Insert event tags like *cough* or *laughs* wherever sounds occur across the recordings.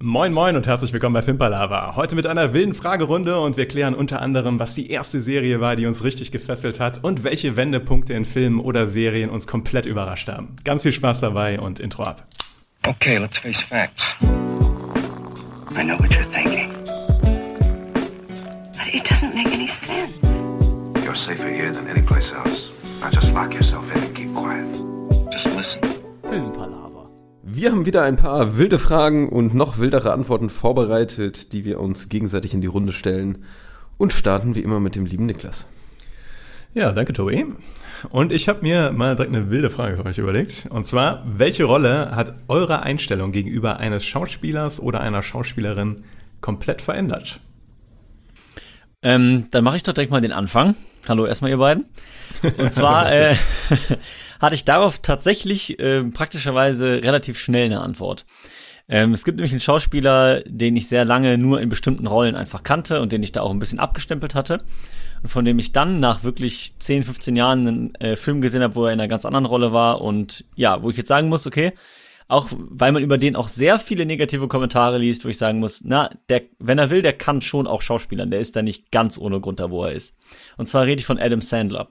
Moin moin und herzlich willkommen bei Filmpalava. Heute mit einer wilden Fragerunde und wir klären unter anderem, was die erste Serie war, die uns richtig gefesselt hat und welche Wendepunkte in Filmen oder Serien uns komplett überrascht haben. Ganz viel Spaß dabei und Intro ab. Okay, let's face facts. I know what you're thinking. But it doesn't make any sense. You're safer here than any place else. Now just lock yourself in and keep quiet. Just listen. Filmpalava. Wir haben wieder ein paar wilde Fragen und noch wildere Antworten vorbereitet, die wir uns gegenseitig in die Runde stellen und starten wie immer mit dem lieben Niklas. Ja, danke Tobi. Und ich habe mir mal direkt eine wilde Frage für euch überlegt. Und zwar, welche Rolle hat eure Einstellung gegenüber eines Schauspielers oder einer Schauspielerin komplett verändert? Ähm, dann mache ich doch direkt mal den Anfang. Hallo erstmal ihr beiden. *laughs* Und zwar äh, hatte ich darauf tatsächlich äh, praktischerweise relativ schnell eine Antwort. Ähm, es gibt nämlich einen Schauspieler, den ich sehr lange nur in bestimmten Rollen einfach kannte und den ich da auch ein bisschen abgestempelt hatte. Und von dem ich dann nach wirklich 10, 15 Jahren einen äh, Film gesehen habe, wo er in einer ganz anderen Rolle war und ja, wo ich jetzt sagen muss, okay, auch weil man über den auch sehr viele negative Kommentare liest, wo ich sagen muss, na, der, wenn er will, der kann schon auch Schauspielern, der ist da nicht ganz ohne Grund da, wo er ist. Und zwar rede ich von Adam Sandler.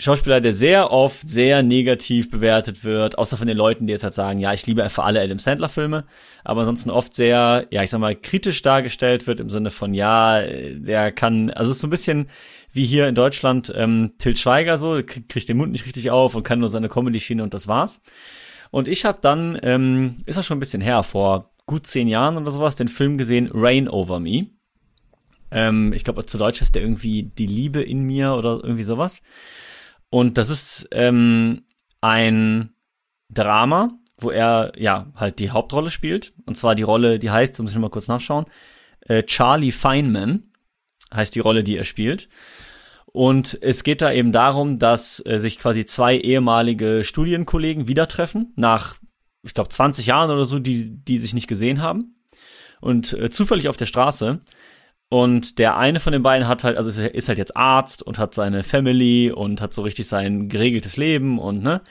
Schauspieler, der sehr oft sehr negativ bewertet wird, außer von den Leuten, die jetzt halt sagen, ja, ich liebe einfach alle Adam Sandler Filme, aber ansonsten oft sehr, ja, ich sag mal, kritisch dargestellt wird im Sinne von, ja, der kann, also es ist so ein bisschen wie hier in Deutschland ähm, Til Schweiger so, kriegt den Mund nicht richtig auf und kann nur seine Comedy-Schiene und das war's. Und ich habe dann, ähm, ist das schon ein bisschen her, vor gut zehn Jahren oder sowas, den Film gesehen, Rain Over Me. Ähm, ich glaube, zu Deutsch ist der irgendwie Die Liebe in mir oder irgendwie sowas. Und das ist ähm, ein Drama, wo er ja halt die Hauptrolle spielt. Und zwar die Rolle, die heißt, muss ich mal kurz nachschauen, äh, Charlie Feynman heißt die Rolle, die er spielt. Und es geht da eben darum, dass äh, sich quasi zwei ehemalige Studienkollegen wieder treffen, nach, ich glaube, 20 Jahren oder so, die, die sich nicht gesehen haben. Und äh, zufällig auf der Straße. Und der eine von den beiden hat halt, also ist halt jetzt Arzt und hat seine Family und hat so richtig sein geregeltes Leben und ne.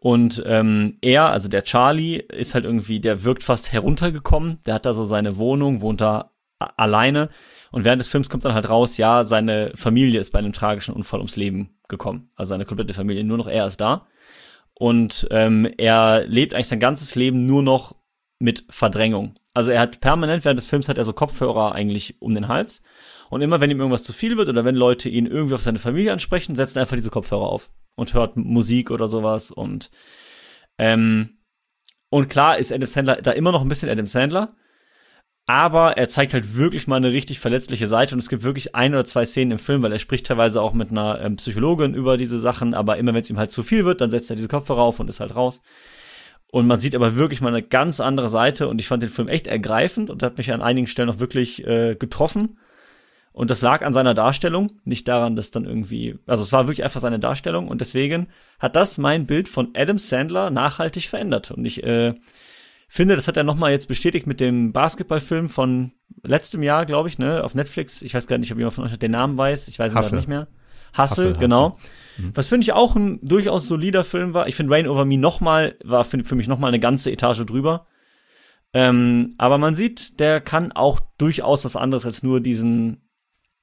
Und ähm, er, also der Charlie, ist halt irgendwie, der wirkt fast heruntergekommen. Der hat da so seine Wohnung, wohnt da alleine. Und während des Films kommt dann halt raus, ja, seine Familie ist bei einem tragischen Unfall ums Leben gekommen. Also seine komplette Familie, nur noch er ist da. Und ähm, er lebt eigentlich sein ganzes Leben nur noch mit Verdrängung. Also er hat permanent während des Films hat er so Kopfhörer eigentlich um den Hals. Und immer wenn ihm irgendwas zu viel wird oder wenn Leute ihn irgendwie auf seine Familie ansprechen, setzt er einfach diese Kopfhörer auf und hört Musik oder sowas. Und ähm, und klar ist Adam Sandler da immer noch ein bisschen Adam Sandler, aber er zeigt halt wirklich mal eine richtig verletzliche Seite und es gibt wirklich ein oder zwei Szenen im Film, weil er spricht teilweise auch mit einer ähm, Psychologin über diese Sachen, aber immer wenn es ihm halt zu viel wird, dann setzt er diese Kopfhörer auf und ist halt raus. Und man sieht aber wirklich mal eine ganz andere Seite und ich fand den Film echt ergreifend und hat mich an einigen Stellen auch wirklich äh, getroffen. Und das lag an seiner Darstellung, nicht daran, dass dann irgendwie, also es war wirklich einfach seine Darstellung und deswegen hat das mein Bild von Adam Sandler nachhaltig verändert. Und ich äh, finde, das hat er nochmal jetzt bestätigt mit dem Basketballfilm von letztem Jahr, glaube ich, ne, auf Netflix. Ich weiß gar nicht, ob jemand von euch den Namen weiß. Ich weiß ihn nicht mehr. Hustle, genau. Hustle. Mhm. Was finde ich auch ein durchaus solider Film war. Ich finde Rain Over Me nochmal, war für, für mich nochmal eine ganze Etage drüber. Ähm, aber man sieht, der kann auch durchaus was anderes als nur diesen,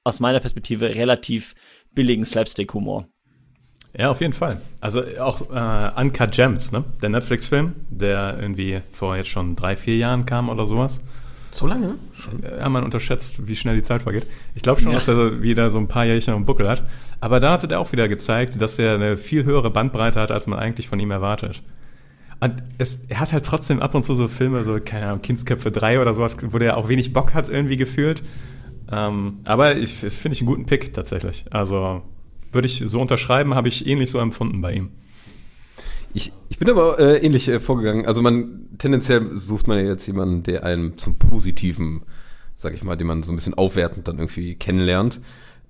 aus meiner Perspektive, relativ billigen Slapstick-Humor. Ja, auf jeden Fall. Also auch äh, Uncut Gems, ne? Der Netflix-Film, der irgendwie vor jetzt schon drei, vier Jahren kam oder sowas. So lange? Schon. Ja, man unterschätzt, wie schnell die Zeit vergeht. Ich glaube schon, ja. dass er wieder so ein paar Jährchen am Buckel hat. Aber da hat er auch wieder gezeigt, dass er eine viel höhere Bandbreite hat, als man eigentlich von ihm erwartet. Und es, er hat halt trotzdem ab und zu so Filme, so, keine Ahnung, Kindsköpfe 3 oder sowas, wo der auch wenig Bock hat, irgendwie gefühlt. Ähm, aber ich finde ich einen guten Pick tatsächlich. Also würde ich so unterschreiben, habe ich ähnlich so empfunden bei ihm. Ich, ich bin aber äh, ähnlich äh, vorgegangen. Also man tendenziell sucht man ja jetzt jemanden, der einem zum Positiven, sag ich mal, den man so ein bisschen aufwertend dann irgendwie kennenlernt.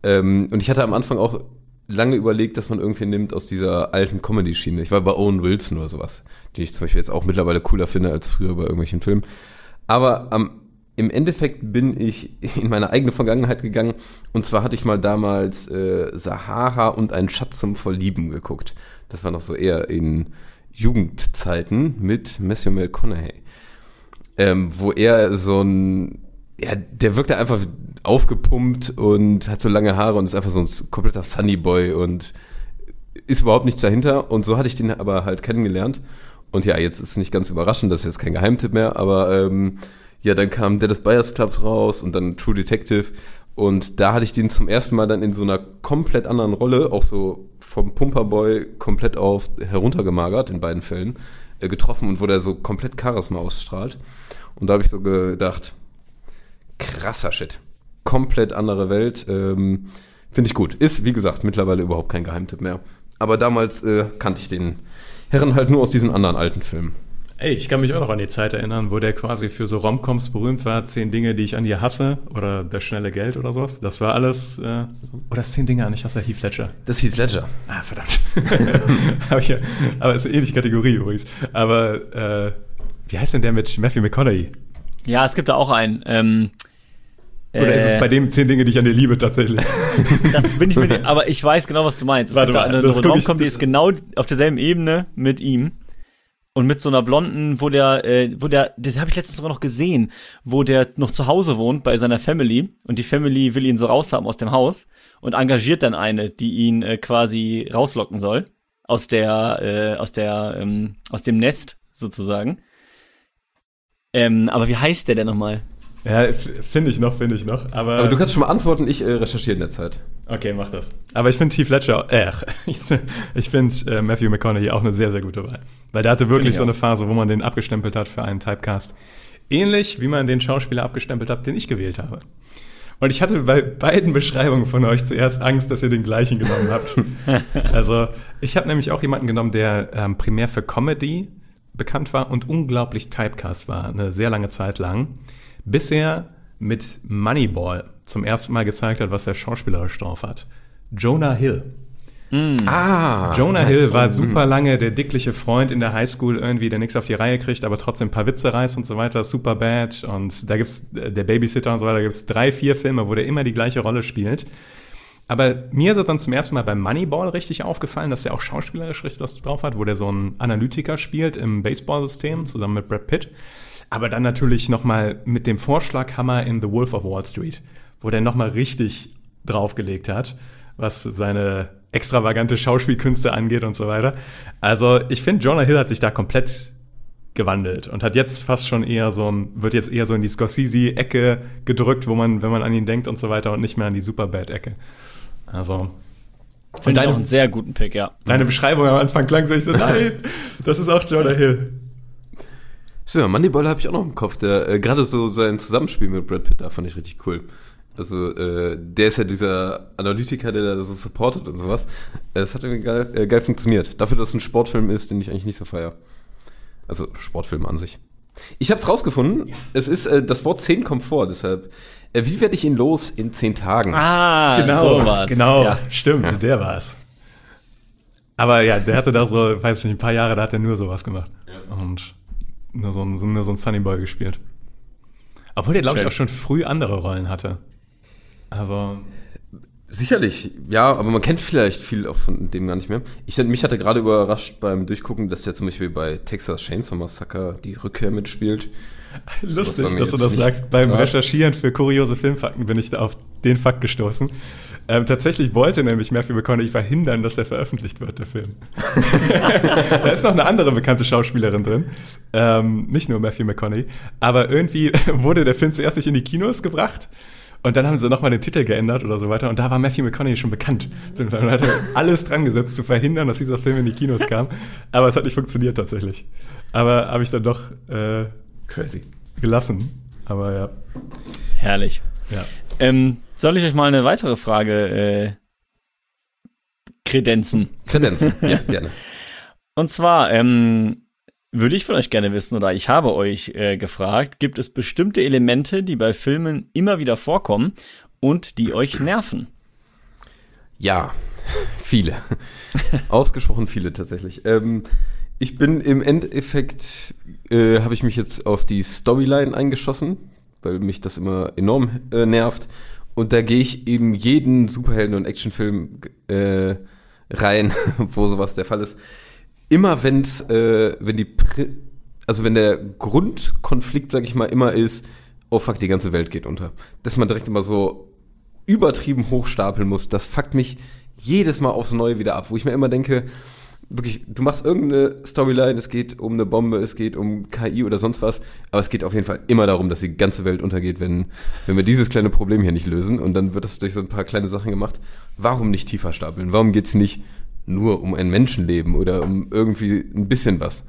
Ähm, und ich hatte am Anfang auch lange überlegt, dass man irgendwie nimmt aus dieser alten Comedy-Schiene. Ich war bei Owen Wilson oder sowas, den ich zum Beispiel jetzt auch mittlerweile cooler finde als früher bei irgendwelchen Filmen. Aber am im Endeffekt bin ich *laughs* in meine eigene Vergangenheit gegangen. Und zwar hatte ich mal damals äh, Sahara und ein Schatz zum Verlieben geguckt. Das war noch so eher in Jugendzeiten mit Matthew McConaughey. ähm, wo er so ein, ja, der wirkt einfach aufgepumpt und hat so lange Haare und ist einfach so ein kompletter Sunny Boy und ist überhaupt nichts dahinter. Und so hatte ich den aber halt kennengelernt. Und ja, jetzt ist nicht ganz überraschend, das ist jetzt kein Geheimtipp mehr, aber ähm, ja, dann kam Dallas Buyers Clubs raus und dann True Detective. Und da hatte ich den zum ersten Mal dann in so einer komplett anderen Rolle, auch so vom Pumperboy komplett auf heruntergemagert in beiden Fällen, äh, getroffen und wo der so komplett Charisma ausstrahlt. Und da habe ich so gedacht, krasser Shit. Komplett andere Welt. Ähm, Finde ich gut. Ist, wie gesagt, mittlerweile überhaupt kein Geheimtipp mehr. Aber damals äh, kannte ich den Herren halt nur aus diesen anderen alten Filmen. Ey, ich kann mich auch noch an die Zeit erinnern, wo der quasi für so Romcoms berühmt war. Zehn Dinge, die ich an dir hasse oder das schnelle Geld oder sowas. Das war alles. Äh, oder zehn Dinge an ich hasse Heath Ledger. Das hieß Ledger. Ah, verdammt. *laughs* aber, ich, aber ist eine ähnliche Kategorie übrigens. Aber äh, wie heißt denn der mit Matthew McConaughey? Ja, es gibt da auch einen. Ähm, Oder ist es bei dem zehn Dinge, die ich an dir liebe, tatsächlich? *laughs* Das bin ich mir nicht, aber ich weiß genau, was du meinst. Es Warte gibt da mal, eine das guck ich- Romcom, die ist genau auf derselben Ebene mit ihm. Und mit so einer blonden, wo der, äh, wo der, das habe ich letztens sogar noch gesehen, wo der noch zu Hause wohnt bei seiner Family und die Family will ihn so raushaben aus dem Haus und engagiert dann eine, die ihn äh, quasi rauslocken soll aus der, äh, aus der, ähm, aus dem Nest sozusagen. Ähm, aber wie heißt der denn nochmal? Ja, finde ich noch, finde ich noch. Aber, Aber du kannst schon mal antworten, ich äh, recherchiere in der Zeit. okay, mach das. Aber ich finde Heath Ledger, äh, *laughs* ich finde äh, Matthew McConaughey auch eine sehr, sehr gute Wahl. Weil der hatte wirklich ich so eine Phase, wo man den abgestempelt hat für einen Typecast. Ähnlich wie man den Schauspieler abgestempelt hat, den ich gewählt habe. Und ich hatte bei beiden Beschreibungen von euch zuerst Angst, dass ihr den gleichen genommen habt. *laughs* also ich habe nämlich auch jemanden genommen, der ähm, primär für Comedy bekannt war und unglaublich Typecast war, eine sehr lange Zeit lang, bis er mit Moneyball zum ersten Mal gezeigt hat, was er schauspielerisch drauf hat. Jonah Hill. Ah. Jonah Hill war super lange der dickliche Freund in der Highschool irgendwie, der nichts auf die Reihe kriegt, aber trotzdem ein paar Witze reißt und so weiter, super bad. Und da gibt's der Babysitter und so weiter, da gibt's drei, vier Filme, wo der immer die gleiche Rolle spielt. Aber mir ist es dann zum ersten Mal beim Moneyball richtig aufgefallen, dass er auch schauspielerisch richtig das drauf hat, wo der so einen Analytiker spielt im Baseballsystem zusammen mit Brad Pitt. Aber dann natürlich nochmal mit dem Vorschlaghammer in The Wolf of Wall Street, wo der nochmal richtig draufgelegt hat, was seine extravagante Schauspielkünste angeht und so weiter. Also ich finde, Jonah Hill hat sich da komplett gewandelt und hat jetzt fast schon eher so ein, wird jetzt eher so in die Scorsese-Ecke gedrückt, wo man, wenn man an ihn denkt und so weiter und nicht mehr an die Superbad-Ecke. Also. Finde ich auch einen sehr guten Pick, ja. deine Beschreibung am Anfang klang so, ich so, nein, *laughs* das ist auch Jonah Hill. Stimmt, Moneyball habe ich auch noch im Kopf. Der äh, gerade so sein Zusammenspiel mit Brad Pitt, da fand ich richtig cool. Also äh, der ist ja dieser Analytiker, der da so supportet und sowas. Äh, Das hat irgendwie geil, äh, geil funktioniert. Dafür, dass es ein Sportfilm ist, den ich eigentlich nicht so feier. Also Sportfilm an sich. Ich habe es rausgefunden. Es ist äh, das Wort 10 kommt vor. Deshalb, äh, wie werde ich ihn los in 10 Tagen? Ah, Genau, sowas. genau, Ja. stimmt, der war's. Aber ja, der hatte da so, weiß ich nicht, ein paar Jahre, da hat er nur sowas gemacht. Und nur so ein, nur so ein Sunny Boy gespielt. Obwohl der, glaube ich, auch schon früh andere Rollen hatte. Also, Sicherlich, ja, aber man kennt vielleicht viel auch von dem gar nicht mehr. Ich, mich hatte gerade überrascht beim Durchgucken, dass der zum Beispiel bei Texas Chainsaw Massacre die Rückkehr mitspielt. *laughs* lustig, dass du das sagst. Beim klar. Recherchieren für kuriose Filmfakten bin ich da auf den Fakt gestoßen. Ähm, tatsächlich wollte nämlich Matthew McConaughey verhindern, dass der veröffentlicht wird, der Film. *laughs* da ist noch eine andere bekannte Schauspielerin drin. Ähm, nicht nur Matthew McConaughey. Aber irgendwie *laughs* wurde der Film zuerst nicht in die Kinos gebracht. Und dann haben sie nochmal den Titel geändert oder so weiter. Und da war Matthew McConaughey schon bekannt. Und hat er alles dran gesetzt, zu verhindern, dass dieser Film in die Kinos kam. Aber es hat nicht funktioniert tatsächlich. Aber habe ich dann doch äh, Crazy. gelassen. Aber ja. Herrlich. ja. Ähm, soll ich euch mal eine weitere Frage äh, kredenzen? Kredenzen, *laughs* ja, gerne. Und zwar ähm, würde ich von euch gerne wissen, oder ich habe euch äh, gefragt, gibt es bestimmte Elemente, die bei Filmen immer wieder vorkommen und die euch nerven? Ja, *laughs* viele. *laughs* Ausgesprochen viele tatsächlich. Ähm, ich bin im Endeffekt, äh, habe ich mich jetzt auf die Storyline eingeschossen, weil mich das immer enorm äh, nervt. Und da gehe ich in jeden Superhelden- und Actionfilm äh, rein, *laughs* wo sowas der Fall ist. Immer wenn's, äh, wenn die Prä also wenn der Grundkonflikt, sag ich mal, immer ist, oh fuck, die ganze Welt geht unter, dass man direkt immer so übertrieben hochstapeln muss, das fuckt mich jedes Mal aufs Neue wieder ab, wo ich mir immer denke, wirklich, du machst irgendeine Storyline, es geht um eine Bombe, es geht um KI oder sonst was, aber es geht auf jeden Fall immer darum, dass die ganze Welt untergeht, wenn, wenn wir dieses kleine Problem hier nicht lösen und dann wird das durch so ein paar kleine Sachen gemacht. Warum nicht tiefer stapeln? Warum geht's nicht nur um ein Menschenleben oder um irgendwie ein bisschen was?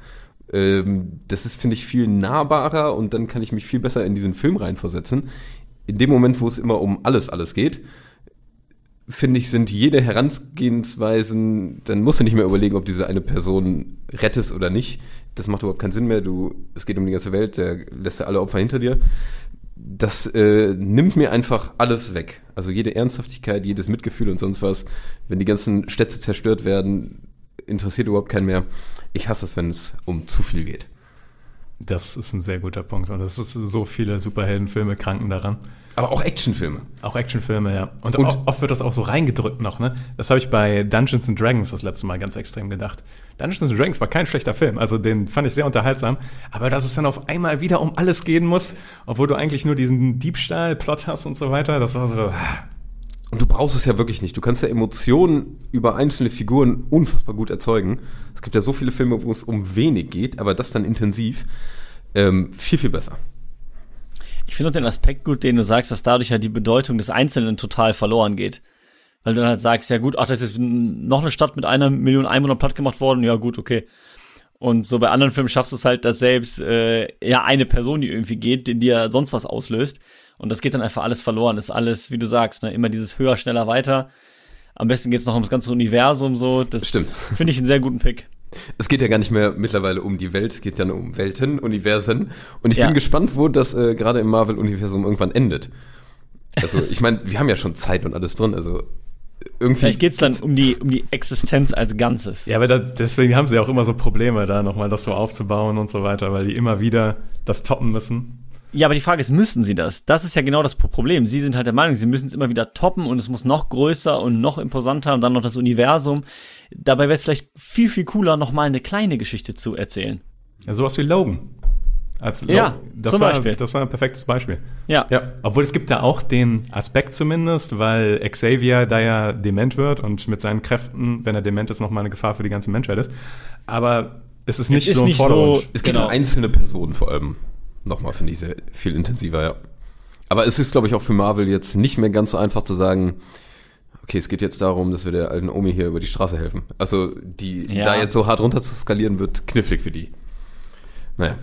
Ähm, das ist, finde ich, viel nahbarer und dann kann ich mich viel besser in diesen Film reinversetzen. In dem Moment, wo es immer um alles, alles geht, finde ich, sind jede Herangehensweisen, dann musst du nicht mehr überlegen, ob diese eine Person rettest oder nicht. Das macht überhaupt keinen Sinn mehr. Du, es geht um die ganze Welt, der lässt ja alle Opfer hinter dir. Das äh, nimmt mir einfach alles weg. Also jede Ernsthaftigkeit, jedes Mitgefühl und sonst was. Wenn die ganzen Städte zerstört werden, interessiert überhaupt keinen mehr. Ich hasse es, wenn es um zu viel geht. Das ist ein sehr guter Punkt. Und es ist so viele Superheldenfilme kranken daran. Aber auch Actionfilme. Auch Actionfilme, ja. Und, Und- oft wird das auch so reingedrückt noch, ne? Das habe ich bei Dungeons and Dragons das letzte Mal ganz extrem gedacht. Dungeons and Dragons war kein schlechter Film, also den fand ich sehr unterhaltsam. Aber dass es dann auf einmal wieder um alles gehen muss, obwohl du eigentlich nur diesen Diebstahl-Plot hast und so weiter, das war so. ah. Und du brauchst es ja wirklich nicht. Du kannst ja Emotionen über einzelne Figuren unfassbar gut erzeugen. Es gibt ja so viele Filme, wo es um wenig geht, aber das dann intensiv. Ähm, viel, viel besser. Ich finde auch den Aspekt gut, den du sagst, dass dadurch ja die Bedeutung des Einzelnen total verloren geht. Weil du dann halt sagst, ja gut, ach, das ist jetzt noch eine Stadt mit einer Million Einwohnern platt gemacht worden, ja gut, okay. Und so bei anderen Filmen schaffst du es halt, dass selbst äh, ja eine Person, die irgendwie geht, die dir sonst was auslöst. Und das geht dann einfach alles verloren. Das ist alles, wie du sagst, ne, immer dieses höher, schneller, weiter. Am besten geht's noch ums ganze Universum so. Das Stimmt. finde ich einen sehr guten Pick. Es geht ja gar nicht mehr mittlerweile um die Welt, es geht ja nur um Welten, Universen. Und ich Ja. bin gespannt, wo das äh, gerade im Marvel-Universum irgendwann endet. Also, ich meine, wir haben ja schon Zeit und alles drin, also irgendwie. Vielleicht geht's dann um die, um die Existenz als Ganzes. Ja, aber da, deswegen haben sie auch immer so Probleme, da nochmal das so aufzubauen und so weiter, weil die immer wieder das toppen müssen. Ja, aber die Frage ist, müssen sie das? Das ist ja genau das Pro- Problem. Sie sind halt der Meinung, sie müssen es immer wieder toppen und es muss noch größer und noch imposanter und dann noch das Universum. Dabei wäre es vielleicht viel, viel cooler, nochmal eine kleine Geschichte zu erzählen. Ja, sowas wie Logan. Als Lo- Ja, das zum war, Beispiel. Das war ein perfektes Beispiel. Ja. ja, Obwohl es gibt da auch den Aspekt zumindest, weil Xavier da ja dement wird und mit seinen Kräften, wenn er dement ist, nochmal eine Gefahr für die ganze Menschheit ist. Aber es ist nicht ist so im nicht so- es geht Genau. um einzelne Personen vor allem. Nochmal finde ich sehr viel intensiver, ja. Aber es ist, glaube ich, auch für Marvel jetzt nicht mehr ganz so einfach zu sagen, okay, es geht jetzt darum, dass wir der alten Omi hier über die Straße helfen. Also, die Ja. da jetzt so hart runter zu skalieren, wird knifflig für die. Naja.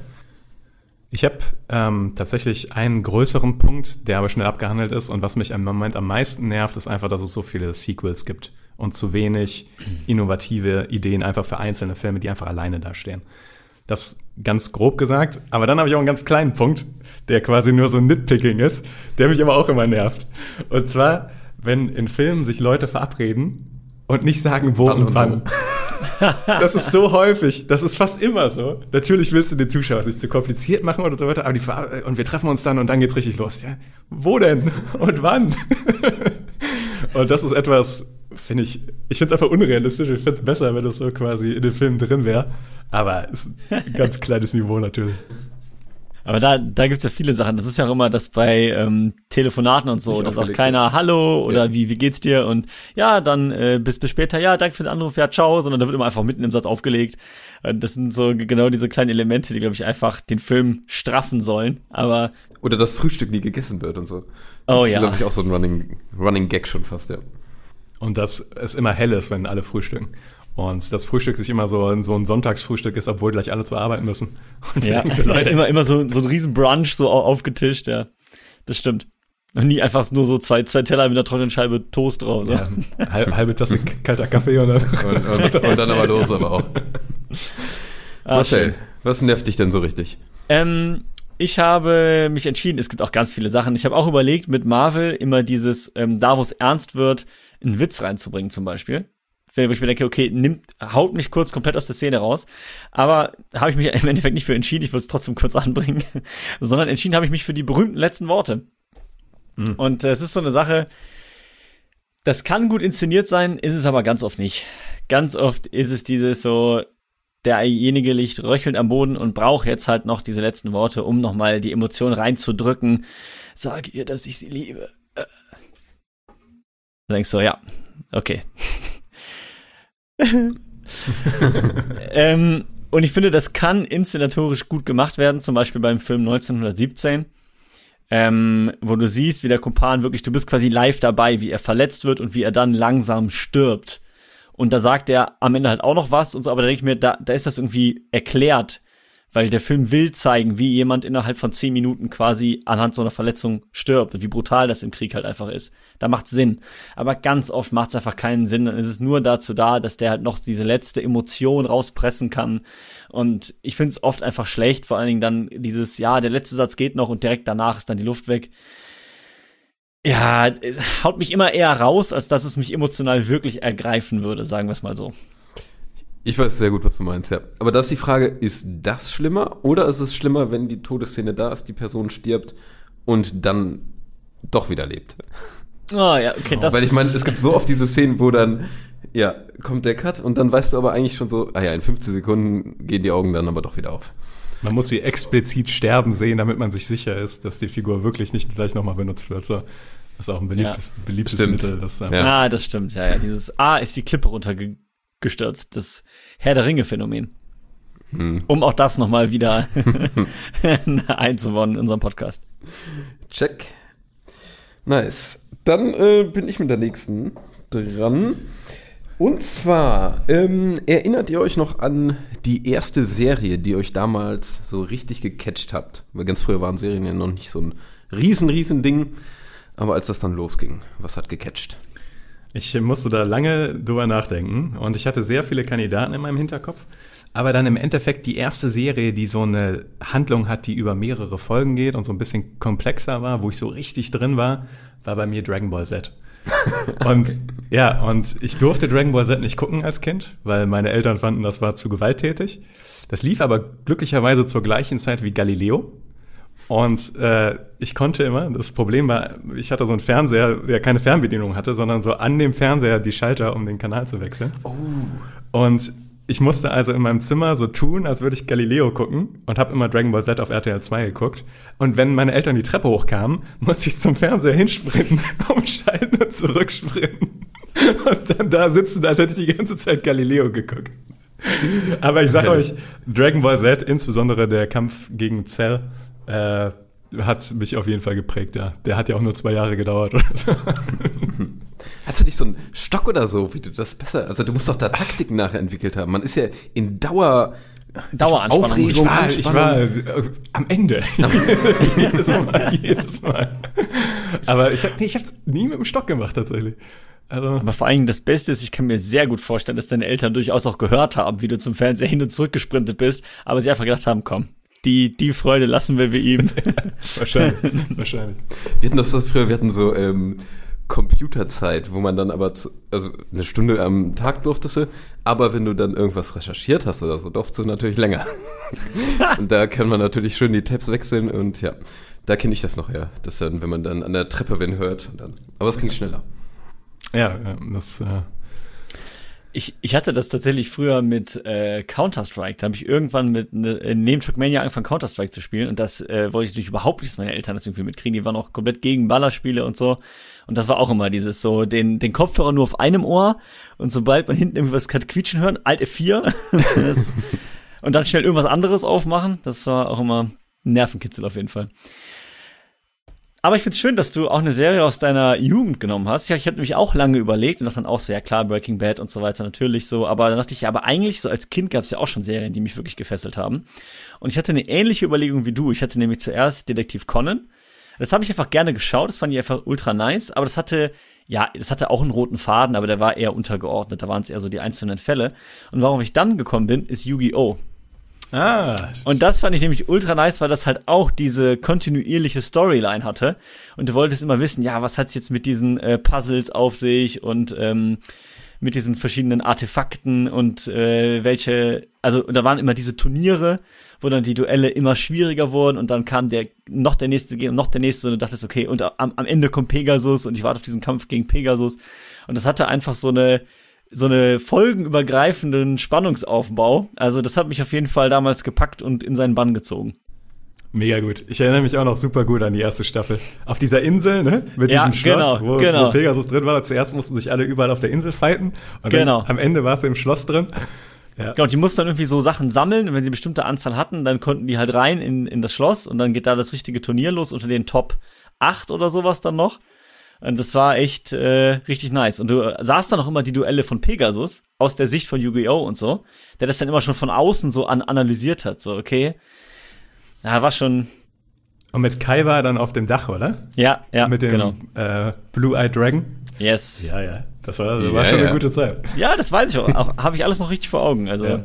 Ich habe ähm, tatsächlich einen größeren Punkt, der aber schnell abgehandelt ist und was mich im Moment am meisten nervt, ist einfach, dass es so viele Sequels gibt und zu wenig innovative Ideen einfach für einzelne Filme, die einfach alleine dastehen. Das ganz grob gesagt, aber dann habe ich auch einen ganz kleinen Punkt, der quasi nur so ein Nitpicking ist, der mich aber auch immer nervt. Und zwar, wenn in Filmen sich Leute verabreden und nicht sagen, wo Wann und wann. *laughs* Das ist so häufig. Das ist fast immer so. Natürlich willst du den Zuschauer es nicht zu kompliziert machen oder so weiter, aber die Ver und wir treffen uns dann und dann geht's richtig los. Ja, wo denn? Und wann? *laughs* und das ist etwas, finde ich, ich finde es einfach unrealistisch. Ich finde es besser, wenn das so quasi in den Filmen drin wäre. Aber ist ein *laughs* ganz kleines Niveau natürlich. Aber da, da gibt's ja viele Sachen. Das ist ja auch immer das bei ähm, Telefonaten und so, dass auch keiner Hallo oder Ja. wie, wie geht's dir? Und ja, dann äh, bis, bis später, ja, danke für den Anruf, ja, ciao, sondern da wird immer einfach mitten im Satz aufgelegt. Und das sind so genau diese kleinen Elemente, die, glaube ich, einfach den Film straffen sollen. Aber Oder das Frühstück nie gegessen wird und so. Oh ist, ja. glaube ich, auch so ein Running, Running Gag schon fast, ja. Und dass es immer hell ist, wenn alle frühstücken. Und das Frühstück sich immer so, so ein Sonntagsfrühstück ist, obwohl gleich alle zur Arbeit müssen. *laughs* Und ja, so, Leute, immer, immer so, so ein riesen Brunch so au- aufgetischt, ja. Das stimmt. Und nie einfach nur so zwei, zwei Teller mit einer trockenen Scheibe Toast drauf. So. ja, halbe, halbe Tasse kalter Kaffee oder Und, und, und dann aber *laughs* los, aber auch. Ah, Marcel, schön. was nervt dich denn so richtig? Ähm, ich habe mich entschieden, es gibt auch ganz viele Sachen. Ich habe auch überlegt, mit Marvel immer dieses, ähm, da wo es ernst wird, einen Witz reinzubringen zum Beispiel. Wo ich mir denke, okay, nimmt, haut mich kurz komplett aus der Szene raus. Aber habe ich mich im Endeffekt nicht für entschieden, ich würde es trotzdem kurz *laughs* anbringen, sondern entschieden habe ich mich für die berühmten letzten Worte. Und äh, es ist so eine Sache, das kann gut inszeniert sein, ist es aber ganz oft nicht. Ganz oft ist es dieses so, derjenige liegt röchelnd am Boden und braucht jetzt halt noch diese letzten Worte, um nochmal die Emotion reinzudrücken. Sag ihr, dass ich sie liebe. Dann denkst du, ja, okay. *laughs* ähm, und ich finde, das kann inszenatorisch gut gemacht werden, zum Beispiel beim Film 1917 ähm, wo du siehst, wie der Kumpan wirklich, du bist quasi live dabei, wie er verletzt wird und wie er dann langsam stirbt. Und da sagt er am Ende halt auch noch was und so, aber da denke ich mir, da, da ist das irgendwie erklärt, weil der Film will zeigen, wie jemand innerhalb von zehn Minuten quasi anhand so einer Verletzung stirbt und wie brutal das im Krieg halt einfach ist. Da macht Sinn. Aber ganz oft macht es einfach keinen Sinn. Dann ist es nur dazu da, dass der halt noch diese letzte Emotion rauspressen kann. Und ich finde es oft einfach schlecht, vor allen Dingen dann dieses, ja, der letzte Satz geht noch und direkt danach ist dann die Luft weg. Ja, haut mich immer eher raus, als dass es mich emotional wirklich ergreifen würde, sagen wir es mal so. Ich weiß sehr gut, was du meinst, ja. Aber das ist die Frage, ist das schlimmer oder ist es schlimmer, wenn die Todesszene da ist, die Person stirbt und dann doch wieder lebt? Oh ja, okay, das Weil ich meine, es gibt so oft diese Szenen, wo dann, ja, kommt der Cut und dann weißt du aber eigentlich schon so, ah ja, in 15 Sekunden gehen die Augen dann aber doch wieder auf. Man muss sie explizit sterben sehen, damit man sich sicher ist, dass die Figur wirklich nicht gleich nochmal benutzt wird. So. Das ist auch ein beliebtes, ja. beliebtes Mittel. Das, ja. ah, das stimmt, ja, ja. Dieses A ist die Klippe runtergegangen gestürzt. Das Herr der Ringe-Phänomen. Hm. Um auch das nochmal wieder *laughs* *laughs* einzubauen in unserem Podcast. Check. Nice. Dann äh, bin ich mit der nächsten dran. Und zwar, ähm, erinnert ihr euch noch an die erste Serie, die euch damals so richtig gecatcht habt? Weil ganz früher waren Serien ja noch nicht so ein riesen, riesen Ding. Aber als das dann losging, was hat gecatcht? Ich musste da lange drüber nachdenken und ich hatte sehr viele Kandidaten in meinem Hinterkopf. Aber dann im Endeffekt die erste Serie, die so eine Handlung hat, die über mehrere Folgen geht und so ein bisschen komplexer war, wo ich so richtig drin war, war bei mir Dragon Ball Z. *laughs* und okay. ja, und ich durfte Dragon Ball Z nicht gucken als Kind, weil meine Eltern fanden, das war zu gewalttätig. Das lief aber glücklicherweise zur gleichen Zeit wie Galileo. Und äh, ich konnte immer, das Problem war, ich hatte so einen Fernseher, der keine Fernbedienung hatte, sondern so an dem Fernseher die Schalter, um den Kanal zu wechseln. Oh. Und ich musste also in meinem Zimmer so tun, als würde ich Galileo gucken und habe immer Dragon Ball Z auf RTL 2 geguckt. Und wenn meine Eltern die Treppe hochkamen, musste ich zum Fernseher hinsprinten, *laughs* umschalten und zurücksprinten. Und dann da sitzen, als hätte ich die ganze Zeit Galileo geguckt. Aber ich sage euch, Dragon Ball Z, insbesondere der Kampf gegen Cell, äh, hat mich auf jeden Fall geprägt, ja. Der hat ja auch nur zwei Jahre gedauert oder *laughs* so. Hast du nicht so einen Stock oder so, wie du das besser, also du musst doch da Taktiken nachher entwickelt haben. Man ist ja in Dauer, Daueranspannung. Aufregung, ich war, ich war äh, am Ende. *laughs* *laughs* jedes Mal, jedes Mal. Aber ich habe nee, ich hab's nie mit dem Stock gemacht tatsächlich. Also. Aber vor allem das Beste ist, ich kann mir sehr gut vorstellen, dass deine Eltern durchaus auch gehört haben, wie du zum Fernseher hin und zurück gesprintet bist, aber sie einfach gedacht haben, komm, die, die Freude lassen wir ihm. *laughs* wahrscheinlich, wahrscheinlich. Wir hatten das früher, wir hatten so ähm, Computerzeit, wo man dann aber, zu, also eine Stunde am Tag durftest du, aber wenn du dann irgendwas recherchiert hast oder so, durftest du natürlich länger. *laughs* und da kann man natürlich schön die Tabs wechseln und ja, da kenne ich das noch, ja. Das dann, wenn man dann an der Treppe wen hört, dann, aber es ging schneller. Ja, das, äh, ich, ich hatte das tatsächlich früher mit äh, Counter-Strike. Da habe ich irgendwann mit ne, neben Trackmania angefangen, Counter-Strike zu spielen. Und das äh, wollte ich natürlich überhaupt nicht, dass meine Eltern das irgendwie mitkriegen. Die waren auch komplett gegen Ballerspiele und so. Und das war auch immer dieses so, den, den Kopfhörer nur auf einem Ohr. Und sobald man hinten irgendwas quietschen hören, Alt F4. *laughs* das, und dann schnell irgendwas anderes aufmachen. Das war auch immer Nervenkitzel auf jeden Fall. Aber ich finde es schön, dass du auch eine Serie aus deiner Jugend genommen hast. Ja, ich habe nämlich auch lange überlegt und das dann auch so, ja klar, Breaking Bad und so weiter natürlich so. Aber dann dachte ich, ja, aber eigentlich so als Kind gab es ja auch schon Serien, die mich wirklich gefesselt haben. Und ich hatte eine ähnliche Überlegung wie du. Ich hatte nämlich zuerst Detektiv Conan. Das habe ich einfach gerne geschaut. Das fand ich einfach ultra nice. Aber das hatte, ja, das hatte auch einen roten Faden, aber der war eher untergeordnet. Da waren es eher so die einzelnen Fälle. Und warum ich dann gekommen bin, ist Yu-Gi-Oh! Ah. Und das fand ich nämlich ultra nice, weil das halt auch diese kontinuierliche Storyline hatte. Und du wolltest immer wissen, ja, was hat's jetzt mit diesen äh, Puzzles auf sich und ähm, mit diesen verschiedenen Artefakten und äh, welche, also da waren immer diese Turniere, wo dann die Duelle immer schwieriger wurden und dann kam der noch der nächste und noch der nächste und du dachtest, okay, und am, am Ende kommt Pegasus und ich warte auf diesen Kampf gegen Pegasus. Und das hatte einfach so eine so eine folgenübergreifenden Spannungsaufbau. Also das hat mich auf jeden Fall damals gepackt und in seinen Bann gezogen. Mega gut. Ich erinnere mich auch noch super gut an die erste Staffel. Auf dieser Insel, ne? Mit Ja, diesem Schloss, genau, wo, genau. wo Pegasus drin war. Zuerst mussten sich alle überall auf der Insel fighten. Und Genau. am Ende war es im Schloss drin. Genau, die mussten dann irgendwie so Sachen sammeln und wenn sie eine bestimmte Anzahl hatten, dann konnten die halt rein in, in das Schloss und dann geht da das richtige Turnier los unter den Top 8 oder sowas dann noch. Und das war echt äh, richtig nice. Und du äh, sahst dann auch immer die Duelle von Pegasus aus der Sicht von Yu-Gi-Oh! und so, der das dann immer schon von außen so an analysiert hat. So, okay. Ja, war schon. Und mit Kai war er dann auf dem Dach, oder? Ja, ja, mit dem genau. äh, Blue-Eyed Dragon. Yes. Ja, Ja, ja. Das war, das Ja, war schon ja. eine gute Zeit. das weiß ich auch. auch Habe ich alles noch richtig vor Augen. Also, Ja.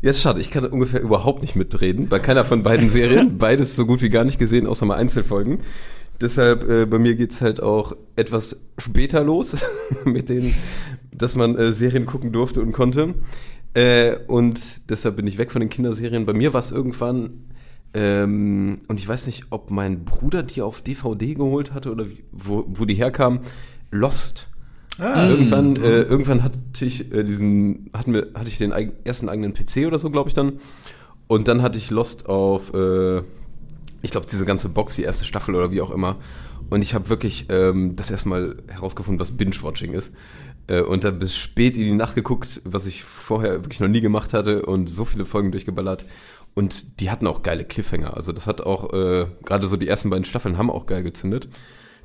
Ja, ist schade, ich kann ungefähr überhaupt nicht mitreden. Bei keiner von beiden Serien. *laughs* Beides so gut wie gar nicht gesehen, außer mal Einzelfolgen. Deshalb, äh, bei mir geht's halt auch etwas später los, *laughs* mit denen, dass man äh, Serien gucken durfte und konnte. Äh, und deshalb bin ich weg von den Kinderserien. Bei mir war es irgendwann, ähm, und ich weiß nicht, ob mein Bruder die auf DVD geholt hatte oder wie, wo, wo die herkam, Lost. Ah, Irgendwann, äh, irgendwann hatte ich äh, diesen, hatten wir, hatte ich den eig ersten eigenen PC oder so, glaube ich dann. Und dann hatte ich Lost auf, äh, ich glaube, diese ganze Box, die erste Staffel oder wie auch immer. Und ich habe wirklich ähm, das erste Mal herausgefunden, was Binge-Watching ist. Äh, und da bis spät in die Nacht geguckt, was ich vorher wirklich noch nie gemacht hatte und so viele Folgen durchgeballert. Und die hatten auch geile Cliffhanger. Also das hat auch, äh, gerade so die ersten beiden Staffeln haben auch geil gezündet.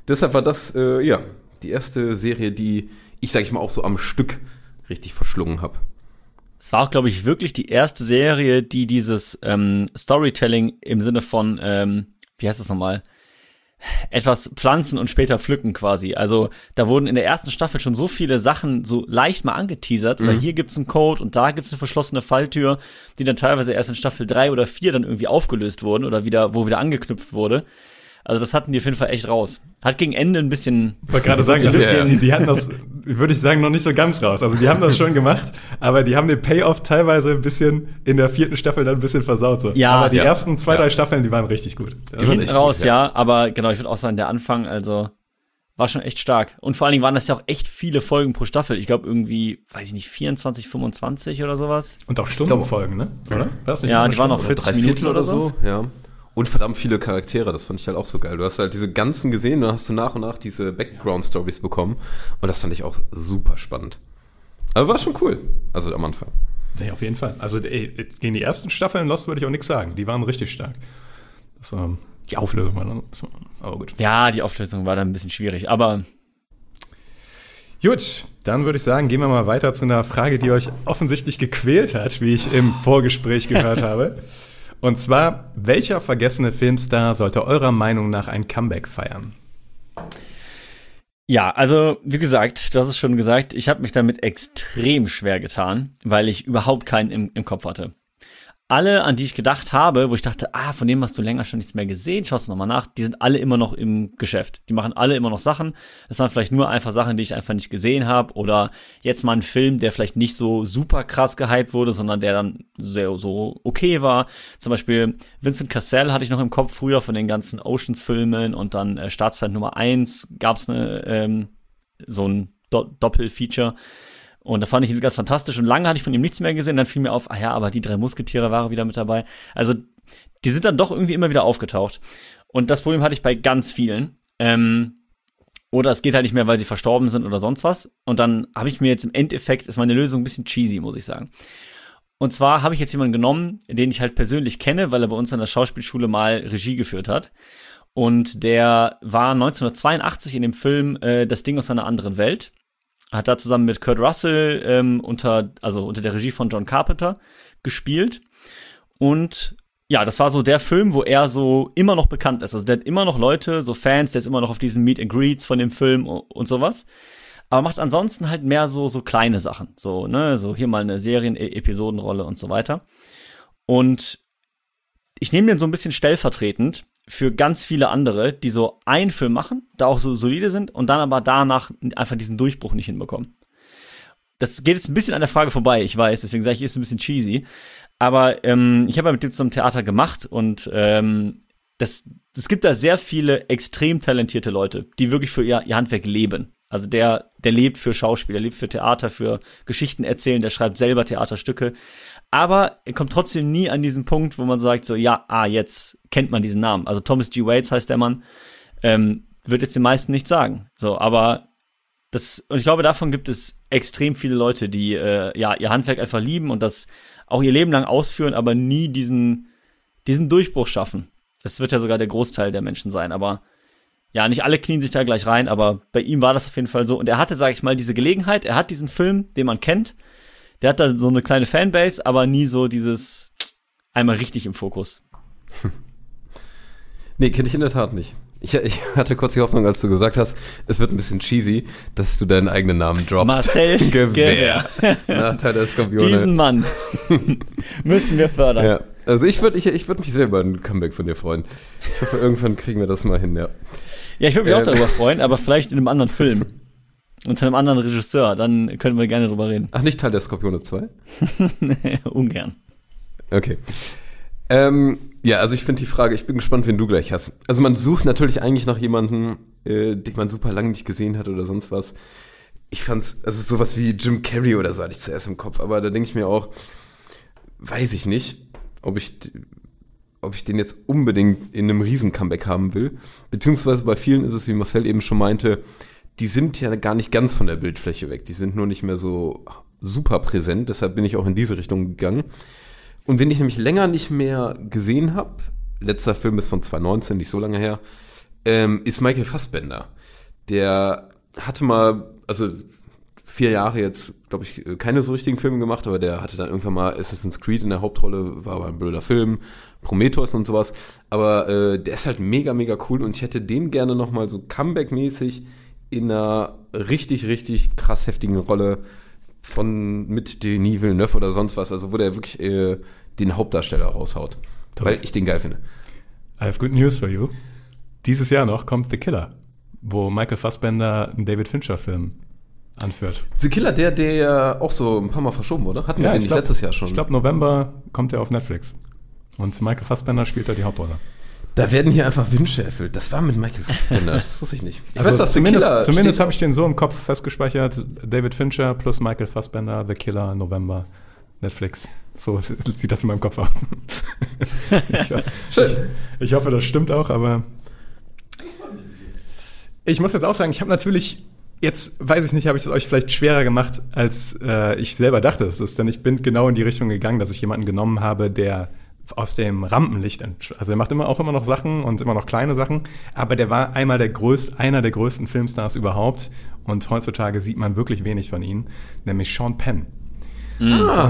Deshalb war das, äh, ja, die erste Serie, die ich, sag ich mal, auch so am Stück richtig verschlungen habe. Es war auch, glaube ich, wirklich die erste Serie, die dieses ähm, Storytelling im Sinne von, ähm, wie heißt das nochmal? Etwas pflanzen und später pflücken quasi. Also da wurden in der ersten Staffel schon so viele Sachen so leicht mal angeteasert. Oder hier gibt's einen Code und da gibt's eine verschlossene Falltür, die dann teilweise erst in Staffel drei oder vier dann irgendwie aufgelöst wurden oder wieder, wo wieder angeknüpft wurde. Also das hatten die auf jeden Fall echt raus. Hat gegen Ende ein bisschen. Ich wollte gerade sagen, bisschen- die, die hatten das, würde ich sagen, noch nicht so ganz raus. Also die haben das schon gemacht, aber die haben den Payoff teilweise ein bisschen in der vierten Staffel dann ein bisschen versaut. So. Ja, aber die ja. ersten zwei, Ja. drei Staffeln, die waren richtig gut. Die waren hinten echt raus, gut, ja. aber genau, ich würde auch sagen, der Anfang, also war schon echt stark. Und vor allen Dingen waren das ja auch echt viele Folgen pro Staffel. Ich glaube irgendwie, weiß ich nicht, 24, 25 oder sowas. Und auch Stundenfolgen, ne? Oder? War das nicht Ja, die waren Stunde, auch oder? 40 Minuten oder so. ja. Und verdammt viele Charaktere, das fand ich halt auch so geil. Du hast halt diese ganzen gesehen, dann hast du nach und nach diese Background-Stories bekommen. Und das fand ich auch super spannend. Aber war schon cool. Also am Anfang. Nee, auf jeden Fall. Also ey, gegen die ersten Staffeln Lost würde ich auch nichts sagen. Die waren richtig stark. Das, ähm, die Auflösung war dann, aber gut. Ja, die Auflösung war dann ein bisschen schwierig, aber Gut, dann würde ich sagen, gehen wir mal weiter zu einer Frage, die euch offensichtlich gequält hat, wie ich im Vorgespräch gehört *laughs* habe. Und zwar, welcher vergessene Filmstar sollte eurer Meinung nach ein Comeback feiern? ja, also wie gesagt, du hast es schon gesagt, ich habe mich damit extrem schwer getan, weil ich überhaupt keinen im, im Kopf hatte. Alle, an die ich gedacht habe, wo ich dachte, ah, von dem hast du länger schon nichts mehr gesehen, schaust du nochmal nach, die sind alle immer noch im Geschäft. Die machen alle immer noch Sachen. Es waren vielleicht nur einfach Sachen, die ich einfach nicht gesehen habe. Oder jetzt mal ein Film, der vielleicht nicht so super krass gehypt wurde, sondern der dann sehr so okay war. Zum Beispiel Vincent Cassell hatte ich noch im Kopf früher von den ganzen Oceans-Filmen und dann äh, Staatsfeind Nummer eins gab's eine, ähm, so ein Do Doppelfeature. Und da fand ich ihn ganz fantastisch. Und lange hatte ich von ihm nichts mehr gesehen. Dann fiel mir auf, ah ja, aber die drei Musketiere waren wieder mit dabei. Also, die sind dann doch irgendwie immer wieder aufgetaucht. Und das Problem hatte ich bei ganz vielen. Ähm, oder es geht halt nicht mehr, weil sie verstorben sind oder sonst was. Und dann habe ich mir jetzt im Endeffekt, ist meine Lösung ein bisschen cheesy, muss ich sagen. Und zwar habe ich jetzt jemanden genommen, den ich halt persönlich kenne, weil er bei uns an der Schauspielschule mal Regie geführt hat. Und der war 1982 in dem Film äh, Das Ding aus einer anderen Welt hat da zusammen mit Kurt Russell ähm, unter, also unter der Regie von John Carpenter gespielt. Und ja, das war so der Film, wo er so immer noch bekannt ist. Also der hat immer noch Leute, so Fans, der ist immer noch auf diesen Meet and Greets von dem Film und sowas. Aber macht ansonsten halt mehr so, so kleine Sachen. So, ne, so hier mal eine Serien-Episodenrolle und so weiter. Und ich nehme den so ein bisschen stellvertretend für ganz viele andere, die so einen Film machen, da auch so solide sind und dann aber danach einfach diesen Durchbruch nicht hinbekommen. Das geht jetzt ein bisschen an der Frage vorbei, ich weiß, deswegen sage ich, ist ein bisschen cheesy. Aber ähm, ich habe ja mit dem zum Theater gemacht und ähm, das, es gibt da sehr viele extrem talentierte Leute, die wirklich für ihr, ihr Handwerk leben. Also der, der lebt für Schauspiel, der lebt für Theater, für Geschichten erzählen, der schreibt selber Theaterstücke. Aber er kommt trotzdem nie an diesen Punkt, wo man sagt, so, ja, ah, jetzt kennt man diesen Namen. Also Thomas G. Waits heißt der Mann, ähm, wird jetzt den meisten nicht sagen. So, aber das, und ich glaube, davon gibt es extrem viele Leute, die äh, ja ihr Handwerk einfach lieben und das auch ihr Leben lang ausführen, aber nie diesen, diesen Durchbruch schaffen. Das wird ja sogar der Großteil der Menschen sein, aber ja, nicht alle knien sich da gleich rein, aber bei ihm war das auf jeden Fall so. Und er hatte, sag ich mal, diese Gelegenheit, er hat diesen Film, den man kennt, der hat da so eine kleine Fanbase, aber nie so dieses einmal richtig im Fokus. *laughs* Nee, kenne ich in der Tat nicht. Ich, ich, hatte kurz die Hoffnung, als du gesagt hast, es wird ein bisschen cheesy, dass du deinen eigenen Namen droppst. Marcel *laughs* Gewehr. Nachteil der Skorpione. Diesen Mann *laughs* müssen wir fördern. Ja, also ich würde ich, ich würd mich sehr über ein Comeback von dir freuen. Ich hoffe, irgendwann kriegen wir das mal hin, ja. Ja, ich würde mich Ähm. auch darüber freuen, aber vielleicht in einem anderen Film. Und zu einem anderen Regisseur, dann können wir gerne drüber reden. Ach, nicht Teil der Skorpione 2? *laughs* Ungern. Okay. Ähm, ja, also ich finde die Frage, ich bin gespannt, wen du gleich hast. Also man sucht natürlich eigentlich nach jemandem, äh, den man super lange nicht gesehen hat oder sonst was. Ich fand's, also sowas wie Jim Carrey oder so hatte ich zuerst im Kopf, aber da denke ich mir auch, weiß ich nicht, ob ich, ob ich den jetzt unbedingt in einem Riesen-Comeback haben will. Beziehungsweise bei vielen ist es, wie Marcel eben schon meinte, die sind ja gar nicht ganz von der Bildfläche weg. Die sind nur nicht mehr so super präsent. Deshalb bin ich auch in diese Richtung gegangen. Und wenn ich nämlich länger nicht mehr gesehen habe, letzter Film ist von 2019, nicht so lange her, ähm, ist Michael Fassbender. Der hatte mal, also vier Jahre jetzt, glaube ich, keine so richtigen Filme gemacht, aber der hatte dann irgendwann mal Assassin's Creed in der Hauptrolle, war aber ein blöder Film, Prometheus und sowas. Aber äh, der ist halt mega, mega cool und ich hätte den gerne nochmal so Comeback-mäßig in einer richtig, richtig krass heftigen Rolle von mit Denis Villeneuve oder sonst was, also wo der wirklich äh, den Hauptdarsteller raushaut. Toll. Weil ich den geil finde. I have good news for you. Dieses Jahr noch kommt The Killer, wo Michael Fassbender einen David Fincher-Film anführt. The Killer, der, der ja auch so ein paar Mal verschoben wurde, hatten wir den ich nicht glaub- letztes Jahr schon. Ich glaube, November kommt er auf Netflix. Und Michael Fassbender spielt da die Hauptrolle. Da werden hier einfach Wünsche erfüllt. Das war mit Michael Fassbender. *laughs* Das wusste ich nicht. Ich Also dass The zumindest, Killer zumindest habe ich den so im Kopf festgespeichert. David Fincher plus Michael Fassbender, The Killer, November, Netflix. So *laughs* sieht das in meinem Kopf aus. *laughs* ich, Schön. ich hoffe, das stimmt auch, aber ich muss jetzt auch sagen, ich habe natürlich jetzt weiß ich nicht, habe ich es euch vielleicht schwerer gemacht, als äh, ich selber dachte es ist, denn ich bin genau in die Richtung gegangen, dass ich jemanden genommen habe, der aus dem Rampenlicht, also er macht immer auch immer noch Sachen und immer noch kleine Sachen, aber der war einmal der größte, einer der größten Filmstars überhaupt und heutzutage sieht man wirklich wenig von ihm, nämlich Sean Penn.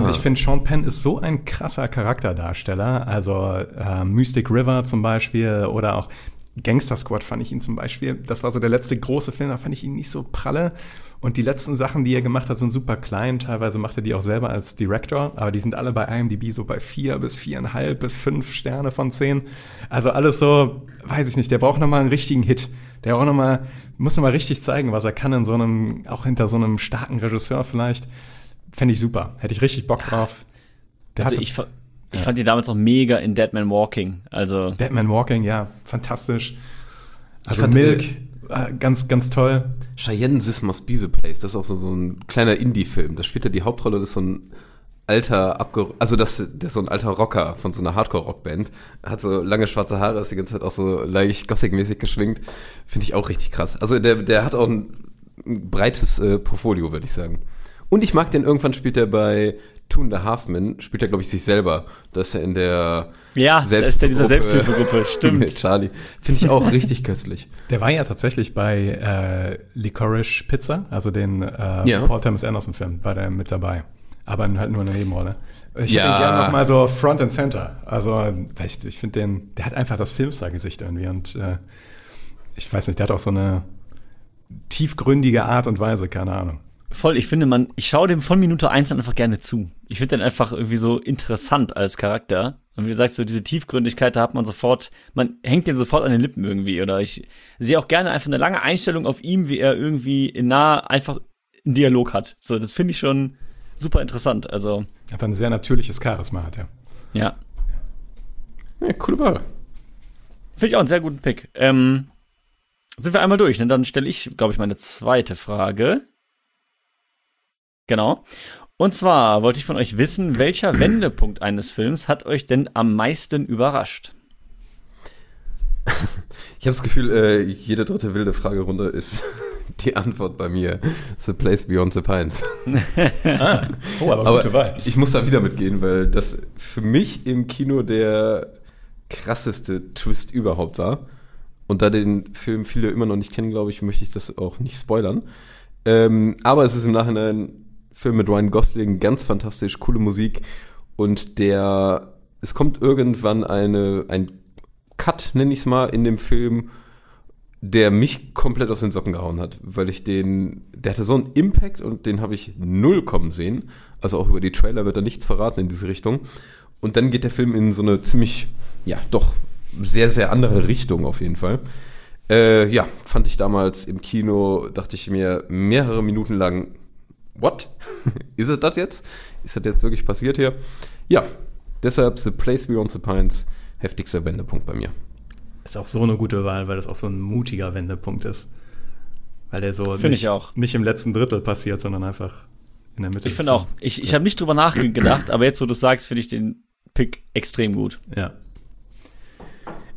Und ich finde, Sean Penn ist so ein krasser Charakterdarsteller. Also äh, Mystic River zum Beispiel oder auch Gangster Squad fand ich ihn zum Beispiel. Das war so der letzte große Film, da fand ich ihn nicht so pralle. Und die letzten Sachen, die er gemacht hat, sind super klein. Teilweise macht er die auch selber als Director, aber die sind alle bei IMDb so bei vier bis viereinhalb bis fünf Sterne von zehn. Also alles so, weiß ich nicht, der braucht nochmal einen richtigen Hit. Der braucht noch mal, muss nochmal richtig zeigen, was er kann in so einem, auch hinter so einem starken Regisseur vielleicht. Fände ich super. Hätte ich richtig Bock drauf. Der Also hatte- ich, ich fand die damals auch mega in Dead Man Walking. Also Deadman Walking, ja, fantastisch. Also fand, Milk, äh, ganz, ganz toll. Cheyenne This Must Be the Place. Das ist auch so, so ein kleiner Indie-Film. Da spielt er die Hauptrolle, das ist so ein alter, abge also das, der ist so ein alter Rocker von so einer Hardcore-Rockband. Er Hat so lange schwarze Haare, ist die ganze Zeit auch so leicht Gothic-mäßig geschwingt. Finde ich auch richtig krass. Also der, der hat auch ein, ein breites äh, Portfolio, würde ich sagen. Und ich mag den, irgendwann spielt er bei Two and a Half Men, spielt er, glaube ich, sich selber. Das ist er in der Ja, ist der dieser Selbsthilfegruppe, *laughs* mit stimmt. Charlie. Finde ich auch richtig köstlich. Der war ja tatsächlich bei äh, Licorice Pizza, also den äh, Ja. Paul Thomas Anderson Film, war der mit dabei. Aber halt nur in der Nebenrolle. Ich Ja. hätte ihn gerne nochmal so Front and Center. Also, ich, ich finde den, der hat einfach das Filmstar-Gesicht irgendwie und äh, ich weiß nicht, der hat auch so eine tiefgründige Art und Weise, keine Ahnung. Voll, ich finde, man, ich schaue dem von Minute eins an einfach gerne zu. Ich finde den einfach irgendwie so interessant als Charakter. Und wie gesagt, so diese Tiefgründigkeit, da hat man sofort, man hängt dem sofort an den Lippen irgendwie. Oder ich sehe auch gerne einfach eine lange Einstellung auf ihm, wie er irgendwie in nah einfach einen Dialog hat. So, das finde ich schon super interessant. Also, Einfach ein sehr natürliches Charisma hat er. ja. Ja, coole Wahl. Finde ich auch einen sehr guten Pick. Ähm, sind wir einmal durch. Ne? Dann stelle ich, glaube ich, meine zweite Frage. Genau. Und zwar wollte ich von euch wissen, welcher Wendepunkt eines Films hat euch denn am meisten überrascht? *laughs* Ich habe das Gefühl, äh, jede dritte wilde Fragerunde ist *laughs* die Antwort bei mir. The Place Beyond the Pines. *laughs* ah, oh, aber, Aber gute Wahl. ich muss da wieder mitgehen, weil das für mich im Kino der krasseste Twist überhaupt war. Und da den Film viele immer noch nicht kennen, glaube ich, möchte ich das auch nicht spoilern. Ähm, aber es ist im Nachhinein ein Film mit Ryan Gosling, ganz fantastisch, coole Musik. Und der, es kommt irgendwann eine, ein Cut, nenne ich es mal, in dem Film, der mich komplett aus den Socken gehauen hat, weil ich den, der hatte so einen Impact und den habe ich null kommen sehen. Also auch über die Trailer wird da nichts verraten in diese Richtung. Und dann geht der Film in so eine ziemlich, ja, doch sehr, sehr andere Richtung auf jeden Fall. Äh, ja, fand ich damals im Kino, dachte ich mir mehrere Minuten lang, what? *laughs* Ist es das jetzt? Ist das jetzt wirklich passiert hier? Ja, deshalb The Place Beyond the Pines, heftigster Wendepunkt bei mir. Ist auch so eine gute Wahl, weil das auch so ein mutiger Wendepunkt ist. Weil der so nicht, ich auch. nicht im letzten Drittel passiert, sondern einfach in der Mitte. Ich finde auch, ich, ich habe nicht drüber nachgedacht, *clears throat* aber jetzt, wo du es sagst, finde ich den Pick extrem gut. Ja.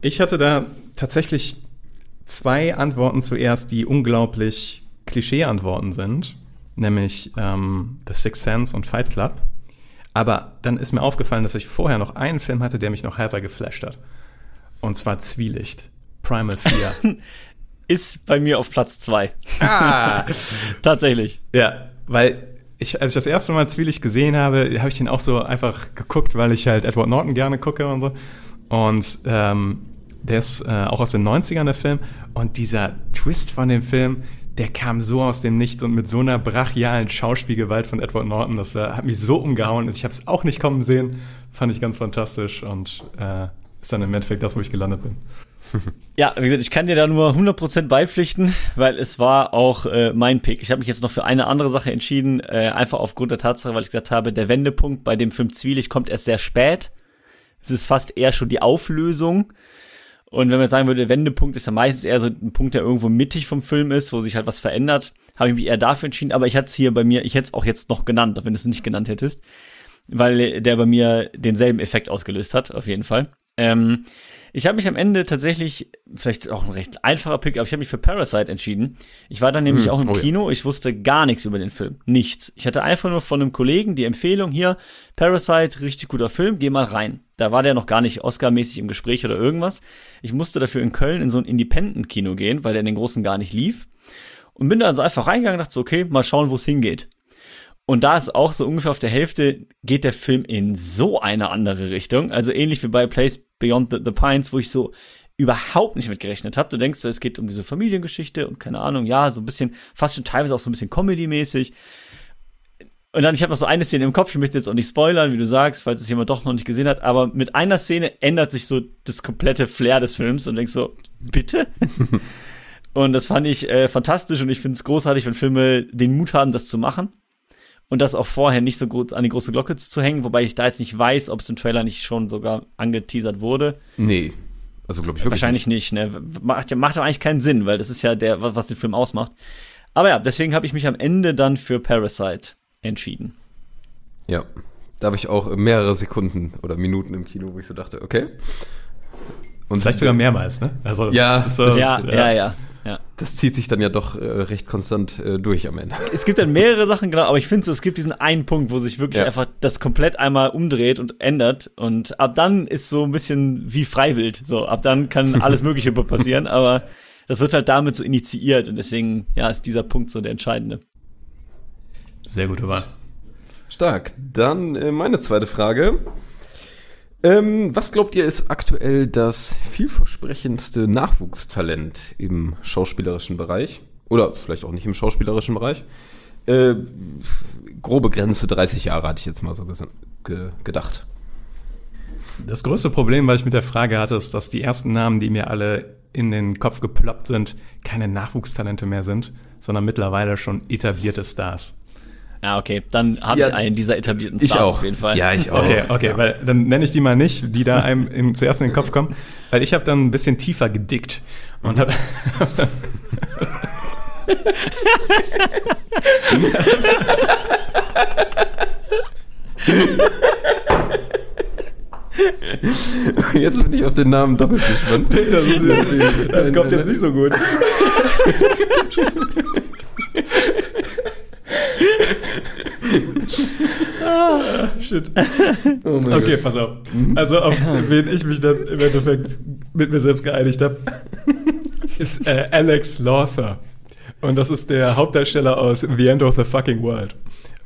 Ich hatte da tatsächlich zwei Antworten zuerst, die unglaublich Klischee-Antworten sind, nämlich ähm, The Sixth Sense und Fight Club. Aber dann ist mir aufgefallen, dass ich vorher noch einen Film hatte, der mich noch härter geflasht hat. Und zwar Zwielicht. Primal Fear. *laughs* Ist bei mir auf Platz zwei. ah! *laughs* Tatsächlich. Ja, weil ich, als ich das erste Mal Zwielicht gesehen habe, habe ich den auch so einfach geguckt, weil ich halt Edward Norton gerne gucke und so. Und ähm, der ist äh, auch aus den 90ern, der Film. Und dieser Twist von dem Film, der kam so aus dem Nichts und mit so einer brachialen Schauspielgewalt von Edward Norton, das war, hat mich so umgehauen. Ich habe es auch nicht kommen sehen. Fand ich ganz fantastisch und äh, ist dann im Endeffekt das, wo ich gelandet bin. *laughs* Ja, wie gesagt, ich kann dir da nur 100% beipflichten, weil es war auch äh, mein Pick. Ich habe mich jetzt noch für eine andere Sache entschieden, äh, einfach aufgrund der Tatsache, weil ich gesagt habe, der Wendepunkt bei dem Film Zwielicht kommt erst sehr spät. Es ist fast eher schon die Auflösung. Und wenn man jetzt sagen würde, Wendepunkt ist ja meistens eher so ein Punkt, der irgendwo mittig vom Film ist, wo sich halt was verändert, habe ich mich eher dafür entschieden. Aber ich hatte es hier bei mir, ich hätte es auch jetzt noch genannt, wenn du es nicht genannt hättest, weil der bei mir denselben Effekt ausgelöst hat, auf jeden Fall. Ähm, ich habe mich am Ende tatsächlich, vielleicht auch ein recht einfacher Pick, aber ich habe mich für Parasite entschieden. Ich war dann nämlich Hm, auch im oh ja. Kino, ich wusste gar nichts über den Film. Nichts. Ich hatte einfach nur von einem Kollegen die Empfehlung hier, Parasite, richtig guter Film, geh mal rein. Da war der noch gar nicht Oscar-mäßig im Gespräch oder irgendwas. Ich musste dafür in Köln in so ein Independent-Kino gehen, weil der in den großen gar nicht lief. Und bin da also einfach reingegangen und dachte so, okay, mal schauen, wo es hingeht. Und da ist auch so ungefähr auf der Hälfte geht der Film in so eine andere Richtung. Also ähnlich wie bei Place Beyond the, the Pines, wo ich so überhaupt nicht mit gerechnet habe. Du denkst so, es geht um diese Familiengeschichte und keine Ahnung, ja, so ein bisschen, fast schon teilweise auch so ein bisschen Comedy-mäßig. Und dann, ich habe noch so eine Szene im Kopf, ich möchte jetzt auch nicht spoilern, wie du sagst, falls es jemand doch noch nicht gesehen hat, aber mit einer Szene ändert sich so das komplette Flair des Films und denkst so, bitte? *laughs* und das fand ich äh, fantastisch und ich finde es großartig, wenn Filme den Mut haben, das zu machen und das auch vorher nicht so gut an die große Glocke zu hängen, wobei ich da jetzt nicht weiß, ob es im Trailer nicht schon sogar angeteasert wurde. Nee. Also glaube ich wirklich Wahrscheinlich nicht, ne? Macht, macht aber eigentlich keinen Sinn, weil das ist ja der, was, was den Film ausmacht. Aber ja, deswegen habe ich mich am Ende dann für Parasite entschieden. Ja. Da habe ich auch mehrere Sekunden oder Minuten im Kino, wo ich so dachte, okay. Und Vielleicht sogar mehrmals, ne? Also, Ja, das ist so, das- Ja, ja, ja, ja. Das zieht sich dann ja doch äh, recht konstant äh, durch am Ende. Es gibt dann mehrere Sachen, genau, aber ich finde so, es gibt diesen einen Punkt, wo sich wirklich Ja. einfach das komplett einmal umdreht und ändert. Und ab dann ist so ein bisschen wie Freiwild. So, ab dann kann *laughs* alles Mögliche passieren, aber das wird halt damit so initiiert und deswegen, ja, ist dieser Punkt so der entscheidende. Sehr gute Wahl. Stark. Dann äh, meine zweite Frage. Ähm, was glaubt ihr ist aktuell das vielversprechendste Nachwuchstalent im schauspielerischen Bereich? Oder vielleicht auch nicht im schauspielerischen Bereich? Äh, grobe Grenze 30 Jahre hatte ich jetzt mal so ge gedacht. Das größte Problem, was ich mit der Frage hatte, ist, dass die ersten Namen, die mir alle in den Kopf geploppt sind, keine Nachwuchstalente mehr sind, sondern mittlerweile schon etablierte Stars. Ja, okay. Dann habe Ja, ich einen dieser etablierten Ich Stars auch. auf jeden Fall. Ja, ich *laughs* auch. Okay, okay, weil dann nenne ich die mal nicht, die da einem *laughs* in, zuerst in den Kopf kommen, weil ich habe dann ein bisschen tiefer gedickt und habe *laughs* Jetzt bin ich auf den Namen doppelt gespannt. das, ist, das kommt jetzt nicht so gut. Ah, shit. Oh Okay, pass auf. Also auf wen ich mich dann im Endeffekt mit mir selbst geeinigt habe, *laughs* ist äh, Alex Lawther. Und das ist der Hauptdarsteller aus The End of the Fucking World.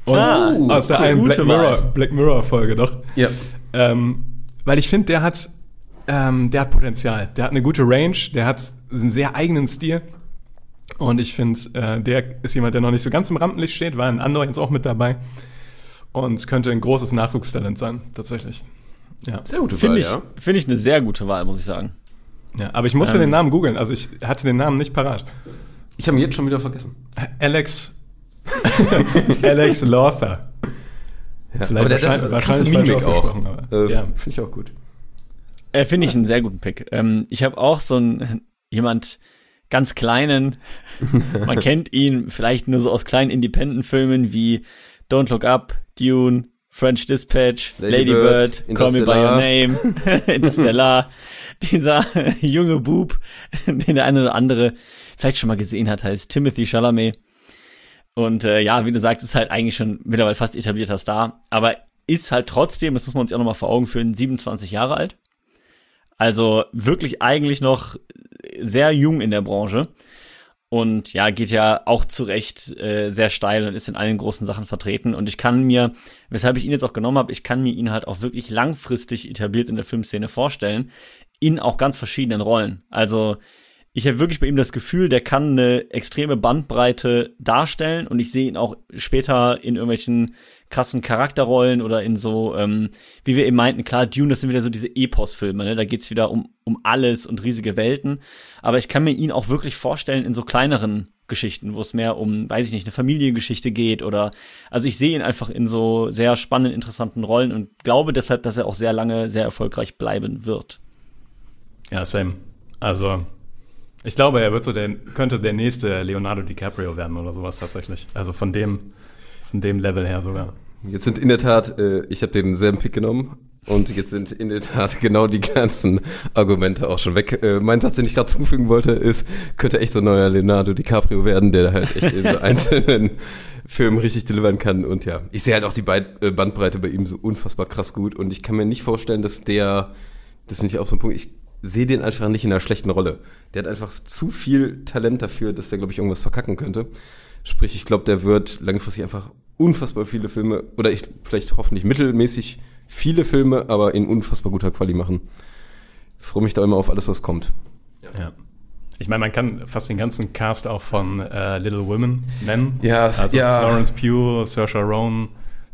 Und Ah, aus der cool, einen Black Mirror. Black Mirror Folge doch. Ja. Ähm, weil ich finde, der hat, ähm, der hat Potenzial. Der hat eine gute Range, der hat einen sehr eigenen Stil. Und ich finde, äh, der ist jemand, der noch nicht so ganz im Rampenlicht steht, war ein anderer jetzt auch mit dabei. Und es könnte ein großes Nachwuchstalent sein, tatsächlich. Ja. Sehr gute Finde Wahl, ich, ja. finde ich eine sehr gute Wahl, muss ich sagen. ja. Aber ich musste Ähm. den Namen googeln, also ich hatte den Namen nicht parat. Ich habe ihn jetzt schon wieder vergessen. Alex. *laughs* Alex Lawther. Ja, Vielleicht wahrscheinlich- wahrscheinlich falsch ausgesprochen, aber, Äh, ja. Finde ich auch gut. Äh, Finde ich einen sehr guten Pick. Ähm, ich habe auch so einen jemand ganz kleinen, *laughs* man kennt ihn vielleicht nur so aus kleinen Independent-Filmen wie Don't Look Up, Dune, French Dispatch, Lady Lady, Bird, Bird, Call Me By Your. Name, *laughs* Interstellar. Dieser *laughs* junge Bub, *laughs* den der eine oder andere vielleicht schon mal gesehen hat, heißt Timothy Chalamet. Und äh, ja, wie du sagst, ist halt eigentlich schon mittlerweile fast etablierter Star, aber ist halt trotzdem, das muss man uns ja auch nochmal vor Augen führen, 27 Jahre alt. Also wirklich eigentlich noch sehr jung in der Branche. Und ja, geht ja auch zu Recht äh, sehr steil und ist in allen großen Sachen vertreten. Und ich kann mir, weshalb ich ihn jetzt auch genommen habe, ich kann mir ihn halt auch wirklich langfristig etabliert in der Filmszene vorstellen, in auch ganz verschiedenen Rollen. Also ich habe wirklich bei ihm das Gefühl, der kann eine extreme Bandbreite darstellen und ich sehe ihn auch später in irgendwelchen krassen Charakterrollen oder in so, ähm, wie wir eben meinten, klar, Dune, das sind wieder so diese Epos-Filme, ne? da geht's wieder um, um alles und riesige Welten, aber ich kann mir ihn auch wirklich vorstellen in so kleineren Geschichten, wo es mehr um, weiß ich nicht, eine Familiengeschichte geht oder, also ich sehe ihn einfach in so sehr spannenden, interessanten Rollen und glaube deshalb, dass er auch sehr lange sehr erfolgreich bleiben wird. Ja, same. Also, ich glaube, er wird so der, könnte der nächste Leonardo DiCaprio werden oder sowas tatsächlich. Also von dem, von dem Level her sogar. Jetzt sind in der Tat, äh, ich habe denselben Pick genommen und jetzt sind in der Tat genau die ganzen Argumente auch schon weg. Äh, mein Satz, den ich gerade zufügen wollte, ist, könnte echt so ein neuer Leonardo DiCaprio werden, der halt echt in so *laughs* einzelnen Filmen richtig delivern kann. Und ja, ich sehe halt auch die äh, Bandbreite bei ihm so unfassbar krass gut und ich kann mir nicht vorstellen, dass der, das finde ich auch so ein Punkt, ich sehe den einfach nicht in einer schlechten Rolle. Der hat einfach zu viel Talent dafür, dass der, glaube ich, irgendwas verkacken könnte. Sprich, ich glaube, der wird langfristig einfach unfassbar viele Filme, oder ich vielleicht hoffentlich mittelmäßig viele Filme, aber in unfassbar guter Quali machen. Ich freue mich da immer auf alles, was kommt. Ja. Ich meine, man kann fast den ganzen Cast auch von äh, Little Women nennen. Ja, also ja. Florence Pugh, Saoirse Ronan,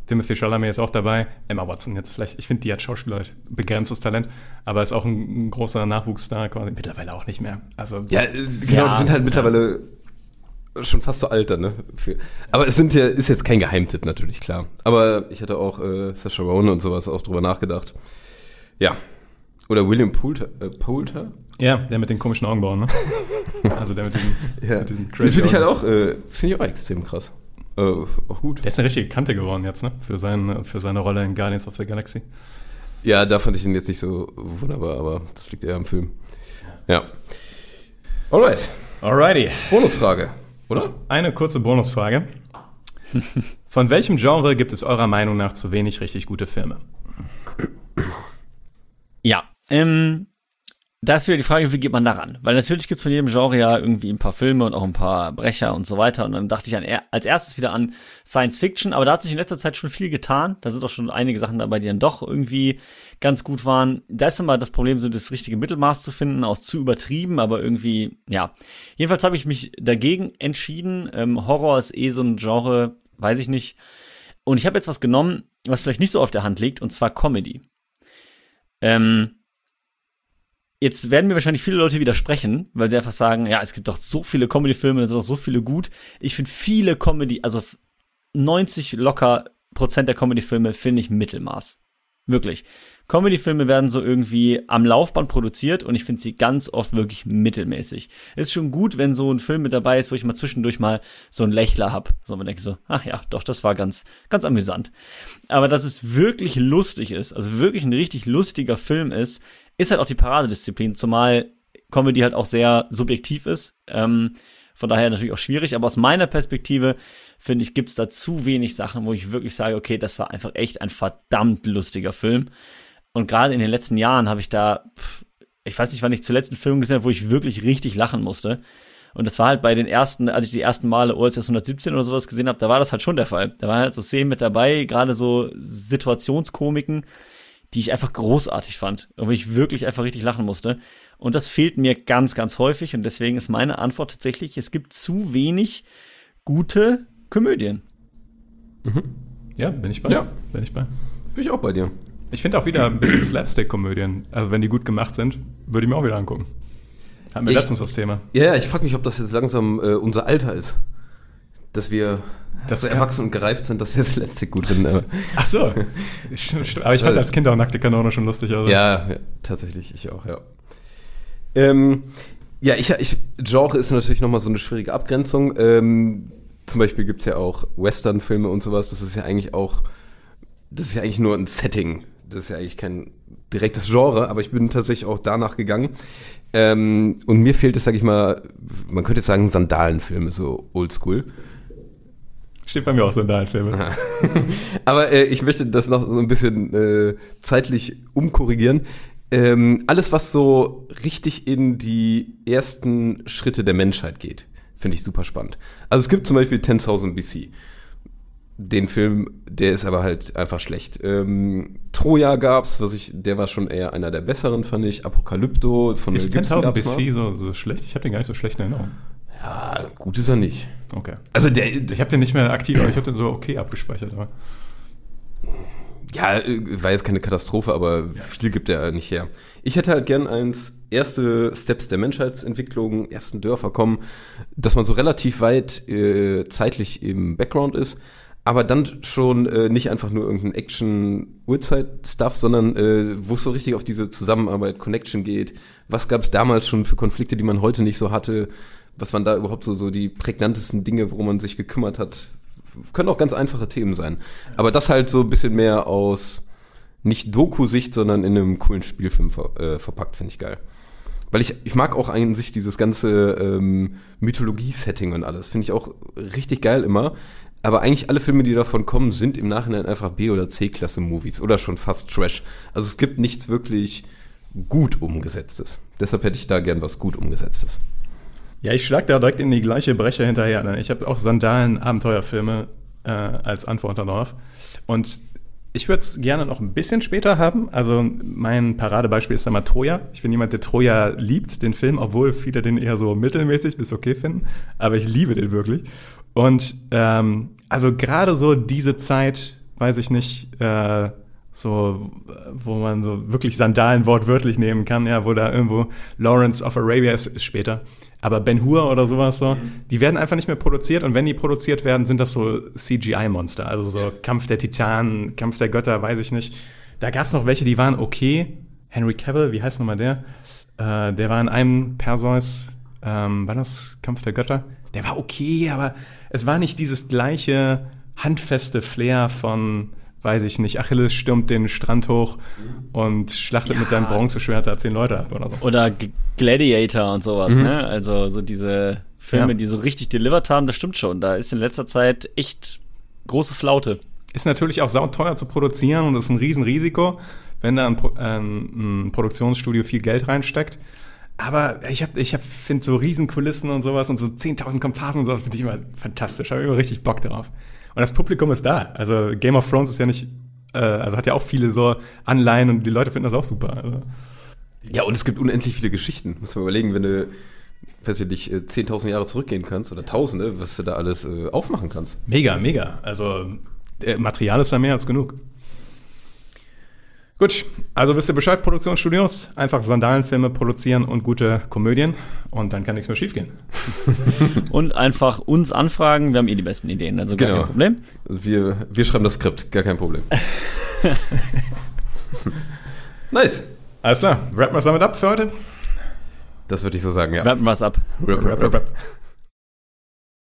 Timothy Chalamet ist auch dabei. Emma Watson jetzt vielleicht. Ich finde, die hat Schauspieler begrenztes Talent, aber ist auch ein, ein großer Nachwuchsstar. quasi. Mittlerweile auch nicht mehr. Also Ja, äh, genau, Ja, die sind halt mittlerweile schon fast so alt dann, ne? Aber es sind ja, ist jetzt kein Geheimtipp natürlich, klar. Aber ich hatte auch äh, Saoirse Ronan und sowas auch drüber nachgedacht. Ja. Oder William Poulter, äh, Poulter? ja, der mit den komischen Augenbrauen, ne? *laughs* also der mit diesen, Ja, mit diesen den crazy finde ich halt auch, äh, finde ich auch extrem krass. Äh, auch gut. Der ist eine richtige Kante geworden jetzt, ne? Für, seine für seine Rolle in Guardians of the Galaxy. Ja, da fand ich ihn jetzt nicht so wunderbar, aber das liegt eher am Film. Ja. Alright. Alrighty. Bonusfrage, oder? Eine kurze Bonusfrage. Von welchem Genre gibt es eurer Meinung nach zu wenig richtig gute Filme? Ja, ähm, da ist wieder die Frage, wie geht man daran? Weil natürlich gibt's von jedem Genre ja irgendwie ein paar Filme und auch ein paar Brecher und so weiter. Und dann dachte ich an, als erstes wieder an Science Fiction, aber da hat sich in letzter Zeit schon viel getan. Da sind auch schon einige Sachen dabei, die dann doch irgendwie ganz gut waren. Da ist immer das Problem, so das richtige Mittelmaß zu finden, aus zu übertrieben, aber irgendwie, ja. Jedenfalls habe ich mich dagegen entschieden. Ähm, Horror ist eh so ein Genre, weiß ich nicht. Und ich habe jetzt was genommen, was vielleicht nicht so auf der Hand liegt, und zwar Comedy. Ähm, jetzt werden mir wahrscheinlich viele Leute widersprechen, weil sie einfach sagen, ja, es gibt doch so viele Comedy-Filme, da sind doch so viele gut. Ich finde viele Comedy, also f- 90 locker Prozent der Comedy-Filme finde ich Mittelmaß. Wirklich. Comedy-Filme werden so irgendwie am Laufband produziert und ich finde sie ganz oft wirklich mittelmäßig. Ist schon gut, wenn so ein Film mit dabei ist, wo ich mal zwischendurch mal so einen Lächler hab. So man denkt so, ach ja, doch, das war ganz, ganz amüsant. Aber dass es wirklich lustig ist, also wirklich ein richtig lustiger Film ist, ist halt auch die Paradedisziplin, zumal Comedy halt auch sehr subjektiv ist. Ähm, von daher natürlich auch schwierig, aber aus meiner Perspektive finde ich, gibt's da zu wenig Sachen, wo ich wirklich sage, okay, das war einfach echt ein verdammt lustiger Film. Und gerade in den letzten Jahren habe ich da, ich weiß nicht, wann ich zuletzt einen Film gesehen habe, wo ich wirklich richtig lachen musste. Und das war halt bei den ersten, als ich die ersten Male OSS 117 oder sowas gesehen habe, da war das halt schon der Fall. Da waren halt so Szenen mit dabei, gerade so Situationskomiken, die ich einfach großartig fand. Und wo ich wirklich einfach richtig lachen musste. Und das fehlt mir ganz, ganz häufig. Und deswegen ist meine Antwort tatsächlich, es gibt zu wenig gute Komödien. Mhm. Ja, bin ich bei. Ja. Bin ich bei. Bin ich auch bei dir. Ich finde auch wieder ein bisschen Slapstick-Komödien. Also wenn die gut gemacht sind, würde ich mir auch wieder angucken. Haben wir Ich- letztens das Thema. Ja, ja, ich frage mich, ob das jetzt langsam äh, unser Alter ist. Dass wir Das so erwachsen und gereift sind, dass wir Slapstick gut finden. Aber Ach so. *laughs* Stimmt, stimmt. Aber ich fand als Kind auch nackte Kanone schon lustig. Also. ja, ja, tatsächlich, ich auch, ja. Ähm, ja, ich, ich, Genre ist natürlich nochmal so eine schwierige Abgrenzung. Ähm, zum Beispiel gibt's ja auch Western-Filme und sowas. Das ist ja eigentlich auch, das ist ja eigentlich nur ein Setting. Das ist ja eigentlich kein direktes Genre, aber ich bin tatsächlich auch danach gegangen. Ähm, und mir fehlt es, sag ich mal, man könnte jetzt sagen, Sandalenfilme, so oldschool. Steht bei mir auch Sandalenfilme. *laughs* Aber äh, ich möchte das noch so ein bisschen äh, zeitlich umkorrigieren. Ähm, alles, was so richtig in die ersten Schritte der Menschheit geht, finde ich super spannend. Also es gibt zum Beispiel 10.000 BC. Den Film, der ist aber halt einfach schlecht. Ähm, Troja gab's, was ich, der war schon eher einer der besseren, fand ich. Apokalypto von Ist Mel Gibson 10.000 gab's BC so, so schlecht? Ich habe den gar nicht so schlecht in Erinnerung. Ja, gut ist er nicht. Okay. Also der, Ich habe den nicht mehr aktiv, aber ich habe den so okay abgespeichert. Aber. Ja, äh, war jetzt keine Katastrophe, aber viel gibt er nicht her. Ich hätte halt gern eins, erste Steps der Menschheitsentwicklung, ersten Dörfer kommen, dass man so relativ weit äh, zeitlich im Background ist, aber dann schon äh, nicht einfach nur irgendein Action-Uhrzeit-Stuff, sondern äh, wo es so richtig auf diese Zusammenarbeit, Connection geht. Was gab es damals schon für Konflikte, die man heute nicht so hatte? Was waren da überhaupt so, so die prägnantesten Dinge, worum man sich gekümmert hat? können auch ganz einfache Themen sein. Aber das halt so ein bisschen mehr aus nicht Doku-Sicht, sondern in einem coolen Spielfilm ver äh, verpackt, finde ich geil. Weil ich, ich mag auch an sich dieses ganze ähm, Mythologie-Setting und alles. Finde ich auch richtig geil immer. Aber eigentlich alle Filme, die davon kommen, sind im Nachhinein einfach B- oder C-Klasse-Movies oder schon fast Trash. Also es gibt nichts wirklich gut umgesetztes. Deshalb hätte ich da gern was gut umgesetztes. Ja, ich schlag da direkt in die gleiche Breche hinterher. Ne? Ich habe auch Sandalen-Abenteuerfilme äh, als Antwort darauf. Und ich würde es gerne noch ein bisschen später haben. Also mein Paradebeispiel ist einmal Troja. Ich bin jemand, der Troja liebt, den Film, obwohl viele den eher so mittelmäßig bis okay finden. Aber ich liebe den wirklich. Und ähm, also gerade so diese Zeit, weiß ich nicht, äh, so, wo man so wirklich Sandalen wortwörtlich nehmen kann, ja, wo da irgendwo Lawrence of Arabia ist, ist später. Aber Ben Hur oder sowas so, die werden einfach nicht mehr produziert und wenn die produziert werden, sind das so CGI-Monster. Also so Kampf der Titanen, Kampf der Götter, weiß ich nicht. Da gab es noch welche, die waren okay. Henry Cavill, wie heißt nochmal der? Äh, der war in einem Perseus, ähm, war das Kampf der Götter? Der war okay, aber es war nicht dieses gleiche handfeste Flair von, weiß ich nicht, Achilles stürmt den Strand hoch und schlachtet mit seinem Bronzeschwert da zehn Leute ab oder so. Oder G Gladiator und sowas, ne? Also so diese Filme, Ja. die so richtig delivered haben, das stimmt schon. Da ist in letzter Zeit echt große Flaute. Ist natürlich auch sauteuer zu produzieren und ist ein Riesenrisiko, wenn da ein, Pro ähm, ein Produktionsstudio viel Geld reinsteckt. Aber ich hab, ich hab, finde so Riesenkulissen und sowas und so 10.000 Komparsen und sowas finde ich immer fantastisch. Habe immer richtig Bock drauf. Und das Publikum ist da. Also Game of Thrones ist ja nicht, äh, also hat ja auch viele so Anleihen und die Leute finden das auch super. Also, Ja, und es gibt unendlich viele Geschichten. Muss man überlegen, wenn du, weiß ich nicht, äh, 10.000 Jahre zurückgehen kannst oder Tausende, was du da alles äh, aufmachen kannst. mega, mega. Also äh, Material ist da mehr als genug. Gut, also wisst ihr Bescheid, Produktionsstudios, einfach Sandalenfilme produzieren und gute Komödien und dann kann nichts mehr schiefgehen. *laughs* Und einfach uns anfragen, wir haben eh die besten Ideen, also gar Genau. kein Problem. Wir, wir schreiben das Skript, gar kein Problem. *laughs* nice. Alles klar, wrappen wir es damit ab für heute? Das würde ich so sagen, ja. Rappen wir's ab. Rap, rap, rap.